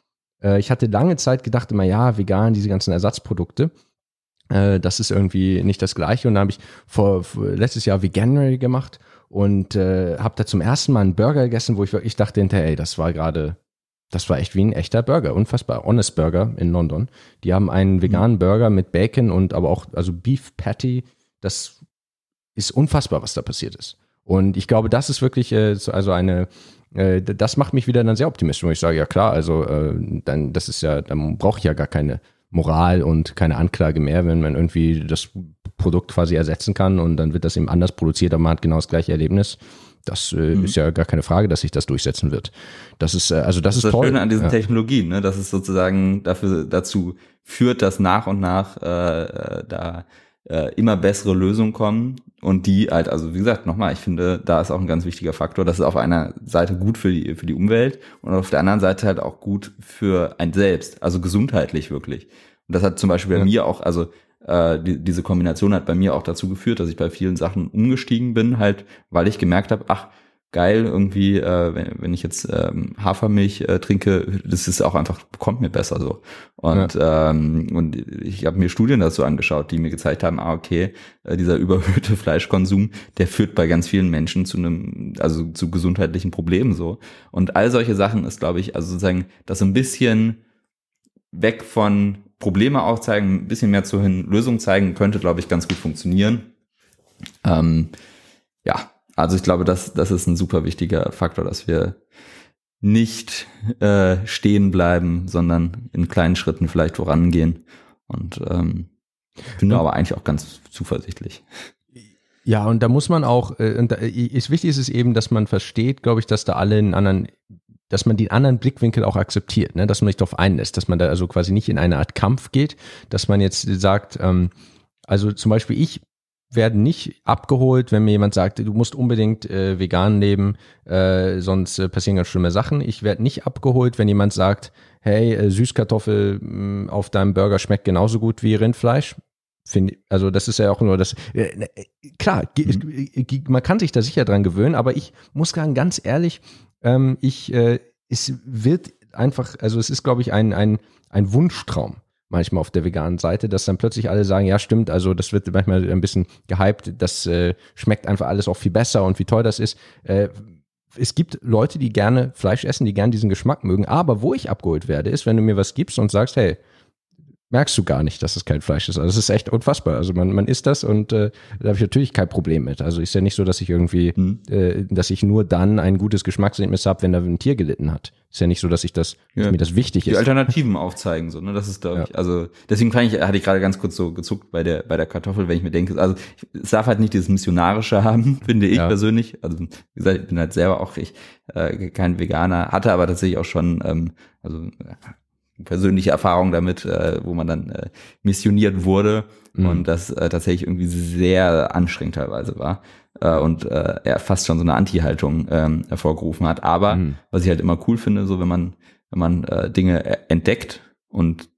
A: Äh, ich hatte lange Zeit gedacht immer, ja, vegan, diese ganzen Ersatzprodukte. Äh, das ist irgendwie nicht das Gleiche. Und dann habe ich vor, vor, letztes Jahr Veganuary gemacht und äh, habe da zum ersten Mal einen Burger gegessen, wo ich wirklich dachte hinterher, ey, das war gerade, das war echt wie ein echter Burger, unfassbar. Honest Burger in London. Die haben einen veganen Burger mit Bacon und aber auch, also Beef Patty. Das ist unfassbar, was da passiert ist. Und ich glaube, das ist wirklich äh, also eine, äh, das macht mich wieder dann sehr optimistisch, wo ich sage, ja klar, also äh, dann, das ist ja, dann brauche ich ja gar keine Moral und keine Anklage mehr, wenn man irgendwie das Produkt quasi ersetzen kann und dann wird das eben anders produziert, aber man hat genau das gleiche Erlebnis. Das äh, mhm. ist ja gar keine Frage, dass sich das durchsetzen wird. Das ist äh, also das, das ist,
B: das
A: toll.
B: Schöne an diesen ja. Technologien, ne? dass es sozusagen dafür dazu führt, dass nach und nach äh, äh da äh, immer bessere Lösungen kommen und die halt, also wie gesagt, nochmal, ich finde, da ist auch ein ganz wichtiger Faktor, das ist auf einer Seite gut für die, für die Umwelt und auf der anderen Seite halt auch gut für ein selbst, also gesundheitlich wirklich. Und das hat zum Beispiel bei ja. mir auch, also äh, die, diese Kombination hat bei mir auch dazu geführt, dass ich bei vielen Sachen umgestiegen bin, halt, weil ich gemerkt habe, ach, geil, irgendwie, äh, wenn, wenn ich jetzt ähm, Hafermilch äh, trinke, das ist auch einfach, kommt mir besser so. Und, ja. ähm, und ich habe mir Studien dazu angeschaut, die mir gezeigt haben, ah, okay, äh, dieser überhöhte Fleischkonsum, der führt bei ganz vielen Menschen zu einem, also zu gesundheitlichen Problemen so. Und all solche Sachen ist, glaube ich, also sozusagen das so ein bisschen weg von Probleme aufzeigen, ein bisschen mehr zu hin Lösungen zeigen, könnte, glaube ich, ganz gut funktionieren. Ähm, ja, also ich glaube, das, das ist ein super wichtiger Faktor, dass wir nicht äh, stehen bleiben, sondern in kleinen Schritten vielleicht vorangehen. Und ähm, bin ja. aber eigentlich auch ganz zuversichtlich.
A: Ja, und da muss man auch, äh, und da, ist wichtig ist es eben, dass man versteht, glaube ich, dass da alle einen anderen dass man den anderen Blickwinkel auch akzeptiert, ne? dass man sich darauf einlässt, dass man da also quasi nicht in eine Art Kampf geht, dass man jetzt sagt, ähm, also zum Beispiel ich werde nicht abgeholt, wenn mir jemand sagt, du musst unbedingt äh, vegan leben, äh, sonst äh, passieren ganz schlimme Sachen. Ich werde nicht abgeholt, wenn jemand sagt, hey, äh, Süßkartoffel mh, mm, auf deinem Burger schmeckt genauso gut wie Rindfleisch. Find, also das ist ja auch nur das. Äh, ne, klar, mhm. man kann sich da sicher dran gewöhnen, aber ich muss sagen, ganz ehrlich, ähm, ich, äh, es wird einfach, also es ist, glaube ich, ein, ein, ein Wunschtraum manchmal auf der veganen Seite, dass dann plötzlich alle sagen, ja stimmt, also das wird manchmal ein bisschen gehypt, das äh, schmeckt einfach alles auch viel besser und wie toll das ist. Äh, es gibt Leute, die gerne Fleisch essen, die gerne diesen Geschmack mögen, aber wo ich abgeholt werde, ist, wenn du mir was gibst und sagst, hey, merkst du gar nicht, dass es kein Fleisch ist. Also es ist echt unfassbar. Also man, man isst das und äh, da habe ich natürlich kein Problem mit. Also ist ja nicht so, dass ich irgendwie, mhm. äh, dass ich nur dann ein gutes Geschmackserlebnis habe, wenn da ein Tier gelitten hat. Ist ja nicht so, dass ich das, ja. dass mir das wichtig
B: Die
A: ist.
B: Die Alternativen aufzeigen, so, ne? Das ist, glaube ja. ich, also deswegen fand ich, hatte ich gerade ganz kurz so gezuckt bei der, bei der Kartoffel, wenn ich mir denke, also es darf halt nicht dieses Missionarische haben, finde ich ja. persönlich. Also wie gesagt, ich bin halt selber auch ich, äh, kein Veganer, hatte aber tatsächlich auch schon, ähm, also persönliche Erfahrung damit, äh, wo man dann äh, missioniert wurde mhm. und das äh, tatsächlich irgendwie sehr anstrengend teilweise war äh, und äh, er fast schon so eine Anti-Haltung ähm, hervorgerufen hat. Aber mhm. was ich halt immer cool finde, so wenn man wenn man äh, Dinge äh, entdeckt und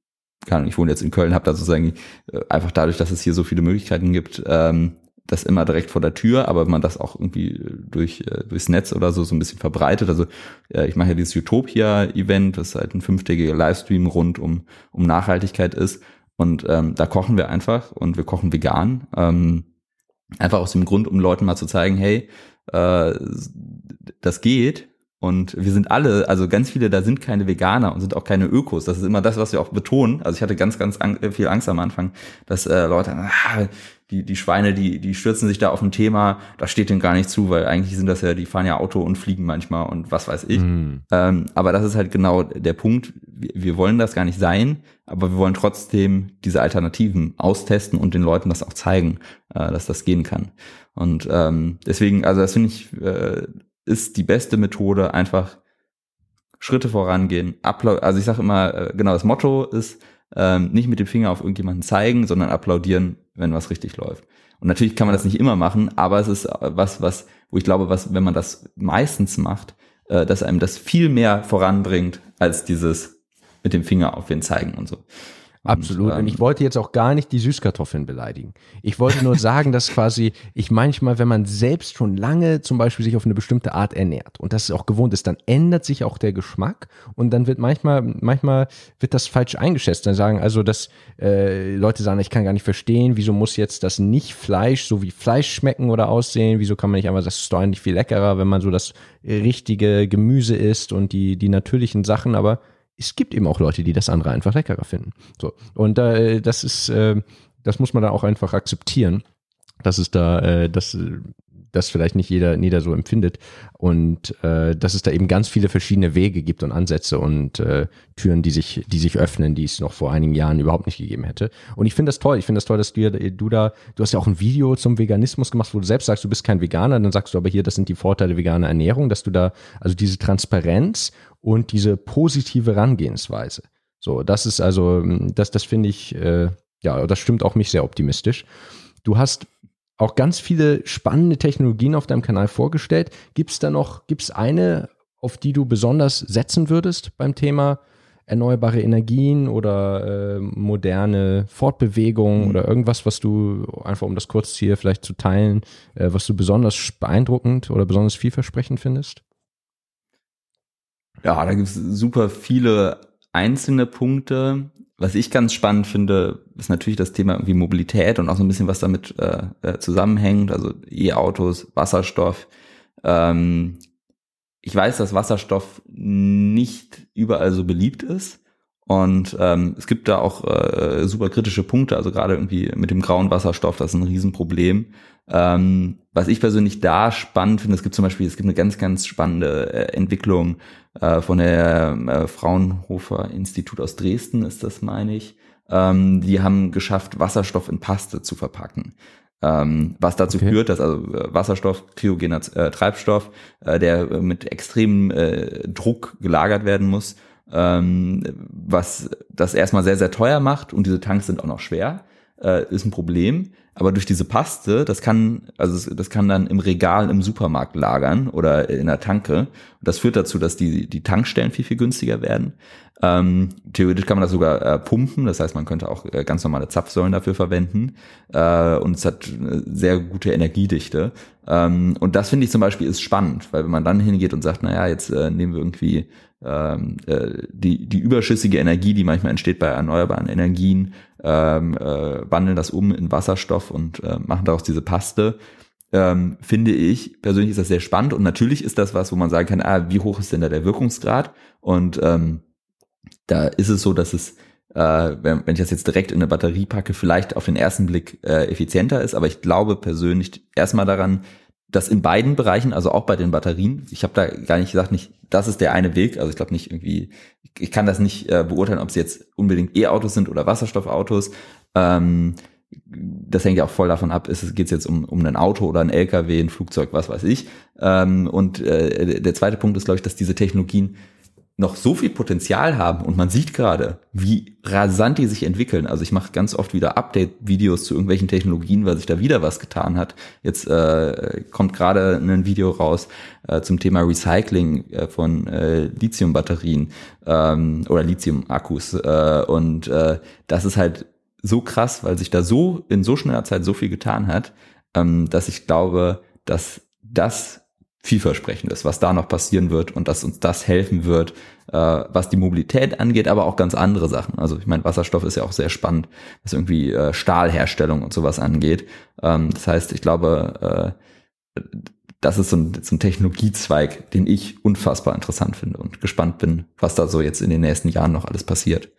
B: kann, ich wohne jetzt in Köln, habe da sozusagen äh, einfach dadurch, dass es hier so viele Möglichkeiten gibt, ähm, das immer direkt vor der Tür, aber wenn man das auch irgendwie durch äh, durchs Netz oder so so ein bisschen verbreitet. Also äh, ich mache ja dieses Utopia-Event, das halt ein fünftägiger Livestream rund um um Nachhaltigkeit ist. Und ähm, da kochen wir einfach und wir kochen vegan. Ähm, einfach aus dem Grund, um Leuten mal zu zeigen, hey, äh, das geht und wir sind alle, also ganz viele da sind keine Veganer und sind auch keine Ökos. Das ist immer das, was wir auch betonen. Also ich hatte ganz, ganz ang viel Angst am Anfang, dass äh, Leute, ah, die, die Schweine, die, die stürzen sich da auf ein Thema, das steht denen gar nicht zu, weil eigentlich sind das ja, die fahren ja Auto und fliegen manchmal und was weiß ich. Mhm. Ähm, aber das ist halt genau der Punkt. Wir, wir wollen das gar nicht sein, aber wir wollen trotzdem diese Alternativen austesten und den Leuten das auch zeigen, äh, dass das gehen kann. Und ähm, deswegen, also das finde ich, äh, ist die beste Methode, einfach Schritte vorangehen. Appla also ich sage immer, äh, genau, das Motto ist, ähm, nicht mit dem Finger auf irgendjemanden zeigen, sondern applaudieren, wenn was richtig läuft. Und natürlich kann man das nicht immer machen, aber es ist äh, was, was, wo ich glaube, was, wenn man das meistens macht, äh, dass einem das viel mehr voranbringt, als dieses mit dem Finger auf wen zeigen und so.
A: Absolut. Und, ähm, und ich wollte jetzt auch gar nicht die Süßkartoffeln beleidigen. Ich wollte nur sagen, dass quasi ich manchmal, wenn man selbst schon lange zum Beispiel sich auf eine bestimmte Art ernährt und das auch gewohnt ist, dann ändert sich auch der Geschmack und dann wird manchmal, manchmal wird das falsch eingeschätzt. Dann sagen also, dass äh, Leute sagen, ich kann gar nicht verstehen, wieso muss jetzt das nicht Fleisch so wie Fleisch schmecken oder aussehen? Wieso kann man nicht einfach, das ist doch eigentlich viel leckerer, wenn man so das richtige Gemüse isst und die, die natürlichen Sachen, aber es gibt eben auch Leute, die das andere einfach leckerer finden. So. Und äh, das ist, äh, das muss man dann auch einfach akzeptieren, dass es da, äh, dass das vielleicht nicht jeder, jeder so empfindet und äh, dass es da eben ganz viele verschiedene Wege gibt und Ansätze und äh, Türen, die sich, die sich öffnen, die es noch vor einigen Jahren überhaupt nicht gegeben hätte. Und ich finde das toll. Ich finde das toll, dass du, du da, du hast ja auch ein Video zum Veganismus gemacht, wo du selbst sagst, du bist kein Veganer, dann sagst du aber hier, das sind die Vorteile veganer Ernährung, dass du da, also diese Transparenz und diese positive Herangehensweise. So, das ist also, das, das finde ich, äh, ja, das stimmt auch mich sehr optimistisch. Du hast auch ganz viele spannende Technologien auf deinem Kanal vorgestellt. Gibt es da noch, gibt es eine, auf die du besonders setzen würdest beim Thema erneuerbare Energien oder äh, moderne Fortbewegung mhm. oder irgendwas, was du, einfach um das kurz hier vielleicht zu teilen, äh, was du besonders beeindruckend oder besonders vielversprechend findest?
B: Ja, da gibt es super viele einzelne Punkte was ich ganz spannend finde, ist natürlich das Thema irgendwie Mobilität und auch so ein bisschen was damit äh, äh, zusammenhängt, also E-Autos, Wasserstoff. Ähm, ich weiß, dass Wasserstoff nicht überall so beliebt ist. Und ähm, es gibt da auch äh, super kritische Punkte, also gerade irgendwie mit dem grauen Wasserstoff, das ist ein Riesenproblem. Ähm, was ich persönlich da spannend finde, es gibt zum Beispiel, es gibt eine ganz, ganz spannende äh, Entwicklung äh, von der äh, Fraunhofer Institut aus Dresden, ist das, meine ich. Ähm, die haben geschafft, Wasserstoff in Paste zu verpacken. Ähm, was dazu okay. führt, dass also Wasserstoff, kryogener Treibstoff, der mit extremem Druck gelagert werden muss, ähm, was das erstmal sehr, sehr teuer macht und diese Tanks sind auch noch schwer, äh, ist ein Problem. Aber durch diese Paste, das kann, also das kann dann im Regal im Supermarkt lagern oder in der Tanke. Das führt dazu, dass die, die Tankstellen viel, viel günstiger werden. Ähm, theoretisch kann man das sogar äh, pumpen, das heißt, man könnte auch äh, ganz normale Zapfsäulen dafür verwenden. Äh, und es hat eine sehr gute Energiedichte. Ähm, und das finde ich zum Beispiel ist spannend, weil wenn man dann hingeht und sagt, naja, jetzt äh, nehmen wir irgendwie ähm, äh, die, die überschüssige Energie, die manchmal entsteht bei erneuerbaren Energien, ähm, äh, wandeln das um in Wasserstoff und äh, machen daraus diese Paste. Ähm, finde ich, persönlich ist das sehr spannend und natürlich ist das was, wo man sagen kann, ah, wie hoch ist denn da der Wirkungsgrad? Und ähm, da ist es so, dass es, äh, wenn, wenn ich das jetzt direkt in eine Batterie packe, vielleicht auf den ersten Blick äh, effizienter ist, aber ich glaube persönlich erstmal daran, dass in beiden Bereichen, also auch bei den Batterien, ich habe da gar nicht gesagt, nicht, das ist der eine Weg, also ich glaube nicht irgendwie, ich kann das nicht äh, beurteilen, ob es jetzt unbedingt E-Autos sind oder Wasserstoffautos. Ähm, das hängt ja auch voll davon ab, geht es jetzt um, um ein Auto oder ein LKW, ein Flugzeug, was weiß ich. Ähm, und äh, der zweite Punkt ist, glaube ich, dass diese Technologien noch so viel Potenzial haben und man sieht gerade, wie rasant die sich entwickeln. Also ich mache ganz oft wieder Update-Videos zu irgendwelchen Technologien, weil sich da wieder was getan hat. Jetzt äh, kommt gerade ein Video raus äh, zum Thema Recycling äh, von äh, Lithium-Batterien ähm, oder Lithium-Akkus. Äh, und äh, das ist halt so krass, weil sich da so in so schneller Zeit so viel getan hat, ähm, dass ich glaube, dass das vielversprechend ist, was da noch passieren wird und dass uns das helfen wird, äh, was die Mobilität angeht, aber auch ganz andere Sachen. Also ich meine, Wasserstoff ist ja auch sehr spannend, was irgendwie äh, Stahlherstellung und sowas angeht. Ähm, das heißt, ich glaube, äh, das ist so ein, so ein Technologiezweig, den ich unfassbar interessant finde und gespannt bin, was da so jetzt in den nächsten Jahren noch alles passiert.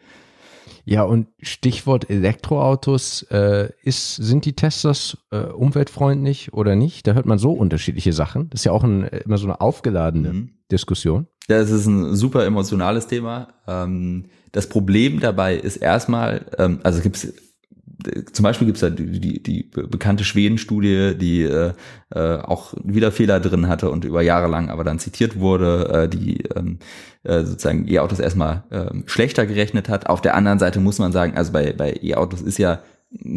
A: Ja, und Stichwort Elektroautos, äh, ist, sind die Tests äh, umweltfreundlich oder nicht? Da hört man so unterschiedliche Sachen. Das ist ja auch ein, immer so eine aufgeladene mhm. Diskussion.
B: Ja, es ist ein super emotionales Thema. Ähm, das Problem dabei ist erstmal, ähm, also gibt es zum Beispiel gibt es da die, die, die bekannte Schweden-Studie, die äh, äh, auch wieder Fehler drin hatte und über Jahre lang aber dann zitiert wurde, äh, die ähm, äh, sozusagen E-Autos erstmal äh, schlechter gerechnet hat. Auf der anderen Seite muss man sagen, also bei, bei E-Autos ist ja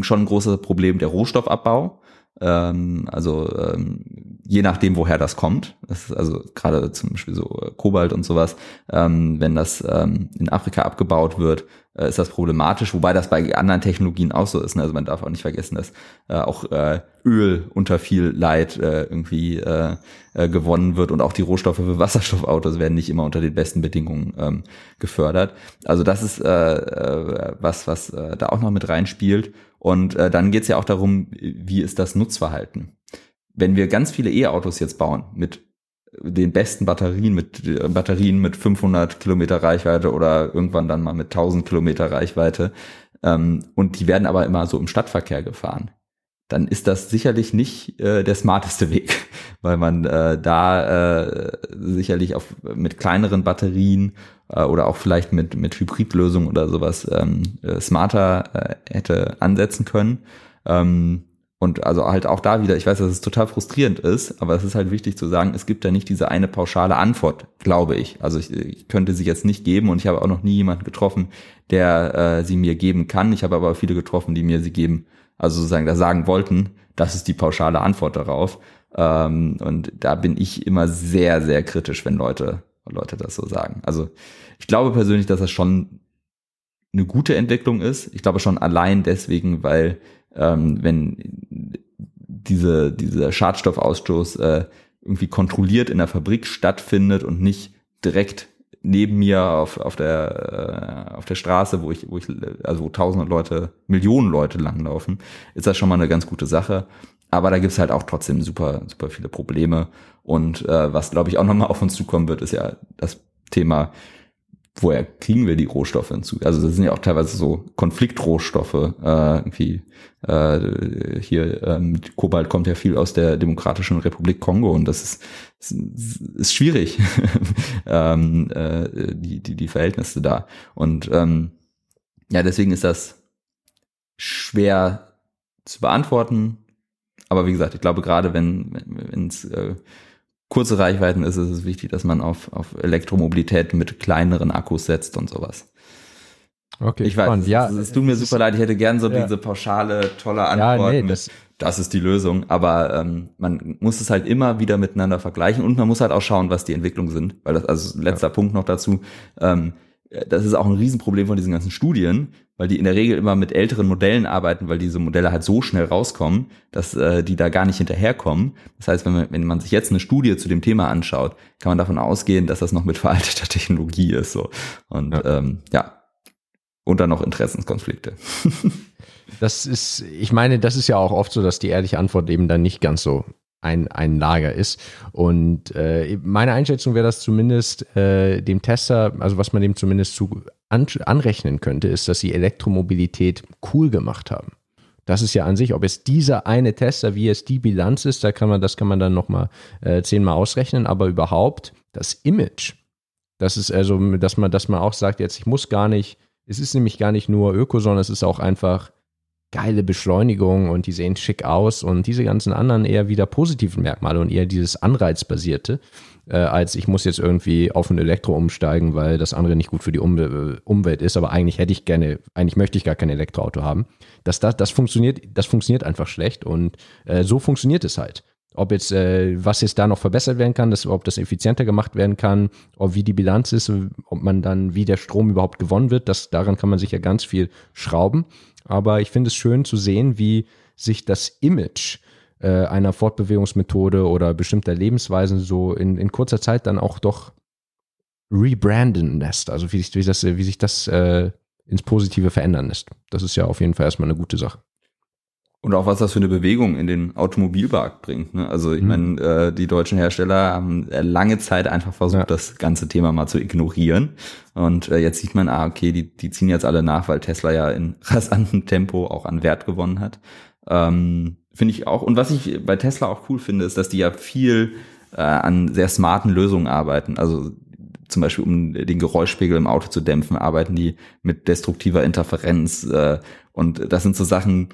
B: schon ein großes Problem der Rohstoffabbau. Ähm, also ähm, je nachdem, woher das kommt. Das ist also gerade zum Beispiel so äh, Kobalt und sowas, ähm, wenn das ähm, in Afrika abgebaut wird, äh, ist das problematisch, wobei das bei anderen Technologien auch so ist. Ne? Also man darf auch nicht vergessen, dass äh, auch äh, Öl unter viel Leid äh, irgendwie äh, äh, gewonnen wird und auch die Rohstoffe für Wasserstoffautos werden nicht immer unter den besten Bedingungen ähm, gefördert. Also das ist äh, äh, was, was äh, da auch noch mit reinspielt. Und äh, dann geht es ja auch darum, wie ist das Nutzverhalten. Wenn wir ganz viele E-Autos jetzt bauen mit den besten Batterien mit äh, Batterien mit 500 Kilometer Reichweite oder irgendwann dann mal mit 1000 Kilometer Reichweite ähm, und die werden aber immer so im Stadtverkehr gefahren dann ist das sicherlich nicht äh, der smarteste Weg, weil man äh, da äh, sicherlich auf, mit kleineren Batterien äh, oder auch vielleicht mit, mit Hybridlösungen oder sowas ähm, äh, smarter äh, hätte ansetzen können. Ähm, und also halt auch da wieder, ich weiß, dass es total frustrierend ist, aber es ist halt wichtig zu sagen, es gibt ja nicht diese eine pauschale Antwort, glaube ich. Also ich, ich könnte sie jetzt nicht geben und ich habe auch noch nie jemanden getroffen, der äh, sie mir geben kann. Ich habe aber viele getroffen, die mir sie geben also sozusagen da sagen wollten, das ist die pauschale Antwort darauf. Ähm, und da bin ich immer sehr, sehr kritisch, wenn Leute, Leute das so sagen. Also ich glaube persönlich, dass das schon eine gute Entwicklung ist. Ich glaube schon allein deswegen, weil ähm, wenn diese, dieser Schadstoffausstoß äh, irgendwie kontrolliert in der Fabrik stattfindet und nicht direkt neben mir auf, auf der äh, auf der Straße, wo ich wo ich also wo tausende Leute, Millionen Leute langlaufen, ist das schon mal eine ganz gute Sache. Aber da gibt's halt auch trotzdem super super viele Probleme und äh, was glaube ich auch nochmal auf uns zukommen wird, ist ja das Thema woher kriegen wir die Rohstoffe hinzu? Also das sind ja auch teilweise so Konfliktrohstoffe, äh, irgendwie äh, hier ähm, Kobalt kommt ja viel aus der Demokratischen Republik Kongo und das ist, ist, ist schwierig, ähm, äh, die, die, die Verhältnisse da. Und ähm, ja, deswegen ist das schwer zu beantworten. aber wie gesagt, ich glaube gerade wenn wenn es äh, kurze Reichweiten ist, ist es wichtig, dass man auf, auf Elektromobilität mit kleineren Akkus setzt und sowas. Okay, ich weiß, ja, es, es tut mir super leid, ich hätte gern so ja. diese pauschale, tolle Antwort ja, nee, das, das ist die Lösung, aber ähm, man muss es halt immer wieder miteinander vergleichen und man muss halt auch schauen, was die Entwicklungen sind, weil das, also letzter ja. Punkt noch dazu, ähm, das ist auch ein Riesenproblem von diesen ganzen Studien, weil die in der Regel immer mit älteren Modellen arbeiten, weil diese Modelle halt so schnell rauskommen, dass äh, die da gar nicht hinterherkommen. Das heißt, wenn man, wenn man sich jetzt eine Studie zu dem Thema anschaut, kann man davon ausgehen, dass das noch mit veralteter Technologie ist. So. Und ja, ähm, ja. und dann noch Interessenskonflikte.
A: das ist, ich meine, das ist ja auch oft so, dass die ehrliche Antwort eben dann nicht ganz so ein, ein Lager ist. Und äh, meine Einschätzung wäre, dass zumindest äh, dem Tester, also was man dem zumindest zu an, anrechnen könnte, ist, dass sie Elektromobilität cool gemacht haben. Das ist ja an sich, ob es dieser eine Tester, wie es die Bilanz ist, da kann man, das kann man dann nochmal äh, zehnmal ausrechnen, aber überhaupt das Image. Das ist also, dass man, dass man auch sagt, jetzt, ich muss gar nicht, es ist nämlich gar nicht nur Öko, sondern es ist auch einfach geile Beschleunigung und die sehen schick aus und diese ganzen anderen eher wieder positiven Merkmale und eher dieses Anreizbasierte, äh, als ich muss jetzt irgendwie auf ein Elektro umsteigen, weil das andere nicht gut für die um Umwelt ist, aber eigentlich hätte ich gerne, eigentlich möchte ich gar kein Elektroauto haben. Das, das, das funktioniert, das funktioniert einfach schlecht und äh, so funktioniert es halt. Ob jetzt, äh, was jetzt da noch verbessert werden kann, dass, ob das effizienter gemacht werden kann, ob wie die Bilanz ist, ob man dann, wie der Strom überhaupt gewonnen wird, das, daran kann man sich ja ganz viel schrauben. Aber ich finde es schön zu sehen, wie sich das Image äh, einer Fortbewegungsmethode oder bestimmter Lebensweisen so in, in kurzer Zeit dann auch doch rebranden lässt. Also wie sich, wie das, wie sich das äh, ins Positive verändern lässt. Das ist ja auf jeden Fall erstmal eine gute Sache.
B: Und auch was das für eine Bewegung in den Automobilmarkt bringt. Ne? Also ich mhm. meine, äh, die deutschen Hersteller haben äh, lange Zeit einfach versucht, ja. das ganze Thema mal zu ignorieren. Und äh, jetzt sieht man, ah, okay, die, die ziehen jetzt alle nach, weil Tesla ja in rasantem Tempo auch an Wert gewonnen hat. Ähm, finde ich auch. Und was ich bei Tesla auch cool finde, ist, dass die ja viel äh, an sehr smarten Lösungen arbeiten. Also zum Beispiel um den Geräuschpegel im Auto zu dämpfen, arbeiten die mit destruktiver Interferenz. Äh, und das sind so Sachen,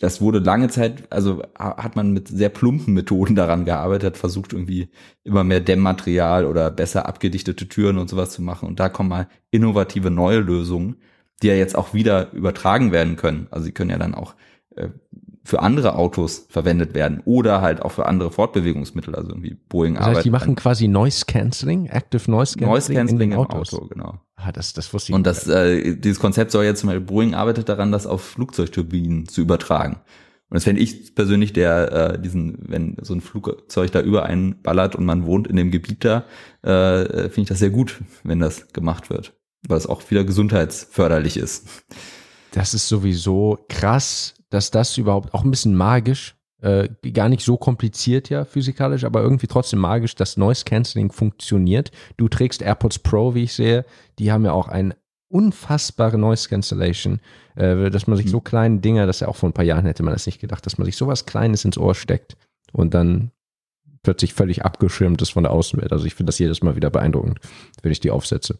B: das wurde lange Zeit, also hat man mit sehr plumpen Methoden daran gearbeitet, versucht irgendwie immer mehr Dämmmaterial oder besser abgedichtete Türen und sowas zu machen. Und da kommen mal innovative neue Lösungen, die ja jetzt auch wieder übertragen werden können. Also sie können ja dann auch äh, für andere Autos verwendet werden oder halt auch für andere Fortbewegungsmittel, also irgendwie Boeing
A: das heißt, Die machen quasi Noise Cancelling, Active Noise Cancelling,
B: Noise Cancelling im Auto, genau.
A: Ah, das, das wusste ich.
B: Und das, äh, dieses Konzept soll jetzt zum Beispiel, Boeing arbeitet daran, das auf Flugzeugturbinen zu übertragen. Und das fände ich persönlich, der äh, diesen, wenn so ein Flugzeug da über einen ballert und man wohnt in dem Gebiet da, äh, finde ich das sehr gut, wenn das gemacht wird, weil es auch wieder gesundheitsförderlich ist.
A: Das ist sowieso krass, dass das überhaupt auch ein bisschen magisch, äh, gar nicht so kompliziert ja physikalisch, aber irgendwie trotzdem magisch, dass Noise Cancelling funktioniert. Du trägst AirPods Pro, wie ich sehe, die haben ja auch ein unfassbare Noise Cancellation, äh, dass man sich so kleine Dinger, das ja auch vor ein paar Jahren hätte man das nicht gedacht, dass man sich sowas Kleines ins Ohr steckt und dann plötzlich völlig abgeschirmt ist von der Außenwelt. Also ich finde das jedes Mal wieder beeindruckend, wenn ich die aufsetze.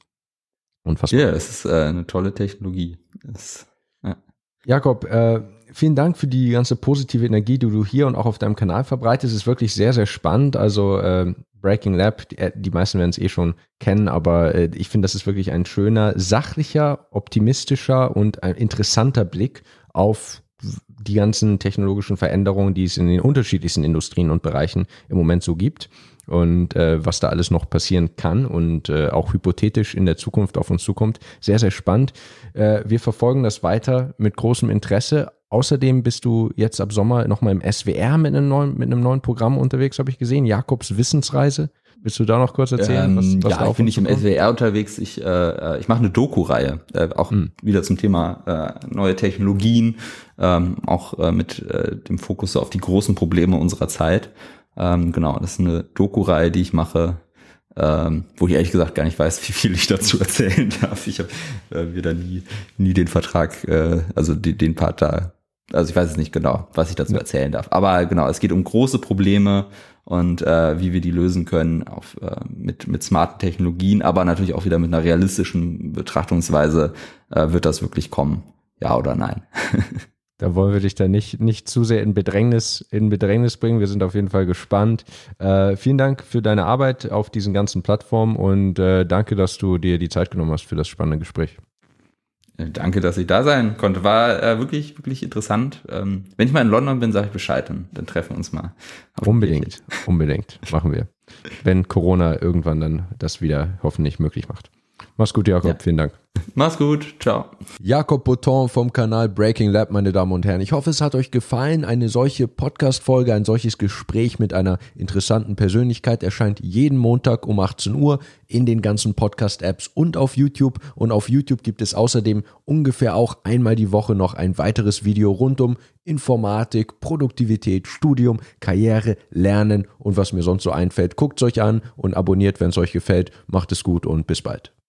B: Unfassbar. Ja, es ist äh, eine tolle Technologie. Es,
A: ja. Jakob, äh, vielen Dank für die ganze positive Energie, die du hier und auch auf deinem Kanal verbreitest. Es ist wirklich sehr, sehr spannend. Also äh, Breaking Lab, die, äh, die meisten werden es eh schon kennen, aber äh, ich finde, das ist wirklich ein schöner, sachlicher, optimistischer und ein interessanter Blick auf die ganzen technologischen Veränderungen, die es in den unterschiedlichsten Industrien und Bereichen im Moment so gibt und äh, was da alles noch passieren kann und äh, auch hypothetisch in der Zukunft auf uns zukommt. Sehr, sehr spannend. Äh, wir verfolgen das weiter mit großem Interesse. Außerdem bist du jetzt ab Sommer nochmal im SWR mit einem neuen, mit einem neuen Programm unterwegs, habe ich gesehen. Jakobs Wissensreise. Willst du da noch kurz erzählen?
B: Was, was ja, ich bin nicht im SWR unterwegs. Ich, äh, ich mache eine Doku-Reihe, äh, auch hm. wieder zum Thema äh, neue Technologien, ähm, auch äh, mit äh, dem Fokus auf die großen Probleme unserer Zeit. Ähm, genau, das ist eine Doku-Reihe, die ich mache, ähm, wo ich ehrlich gesagt gar nicht weiß, wie viel ich dazu erzählen darf. Ich habe äh, mir da nie, nie den Vertrag, äh, also den, den Part da also ich weiß es nicht genau, was ich dazu erzählen darf. Aber genau, es geht um große Probleme und äh, wie wir die lösen können auf, äh, mit, mit smarten Technologien, aber natürlich auch wieder mit einer realistischen Betrachtungsweise äh, wird das wirklich kommen. Ja oder nein?
A: Da wollen wir dich da nicht, nicht zu sehr in Bedrängnis, in Bedrängnis bringen. Wir sind auf jeden Fall gespannt. Äh, vielen Dank für deine Arbeit auf diesen ganzen Plattformen und äh, danke, dass du dir die Zeit genommen hast für das spannende Gespräch.
B: Danke, dass ich da sein konnte. War äh, wirklich, wirklich interessant. Ähm, wenn ich mal in London bin, sage ich Bescheid und dann treffen wir uns mal.
A: Unbedingt, unbedingt. Machen wir. Wenn Corona irgendwann dann das wieder hoffentlich möglich macht. Mach's gut, Jakob. Ja. Vielen Dank.
B: Mach's gut. Ciao.
A: Jakob Bouton vom Kanal Breaking Lab, meine Damen und Herren. Ich hoffe, es hat euch gefallen. Eine solche Podcast-Folge, ein solches Gespräch mit einer interessanten Persönlichkeit erscheint jeden Montag um 18 Uhr in den ganzen Podcast-Apps und auf YouTube. Und auf YouTube gibt es außerdem ungefähr auch einmal die Woche noch ein weiteres Video rund um Informatik, Produktivität, Studium, Karriere, Lernen und was mir sonst so einfällt. Guckt es euch an und abonniert, wenn es euch gefällt. Macht es gut und bis bald.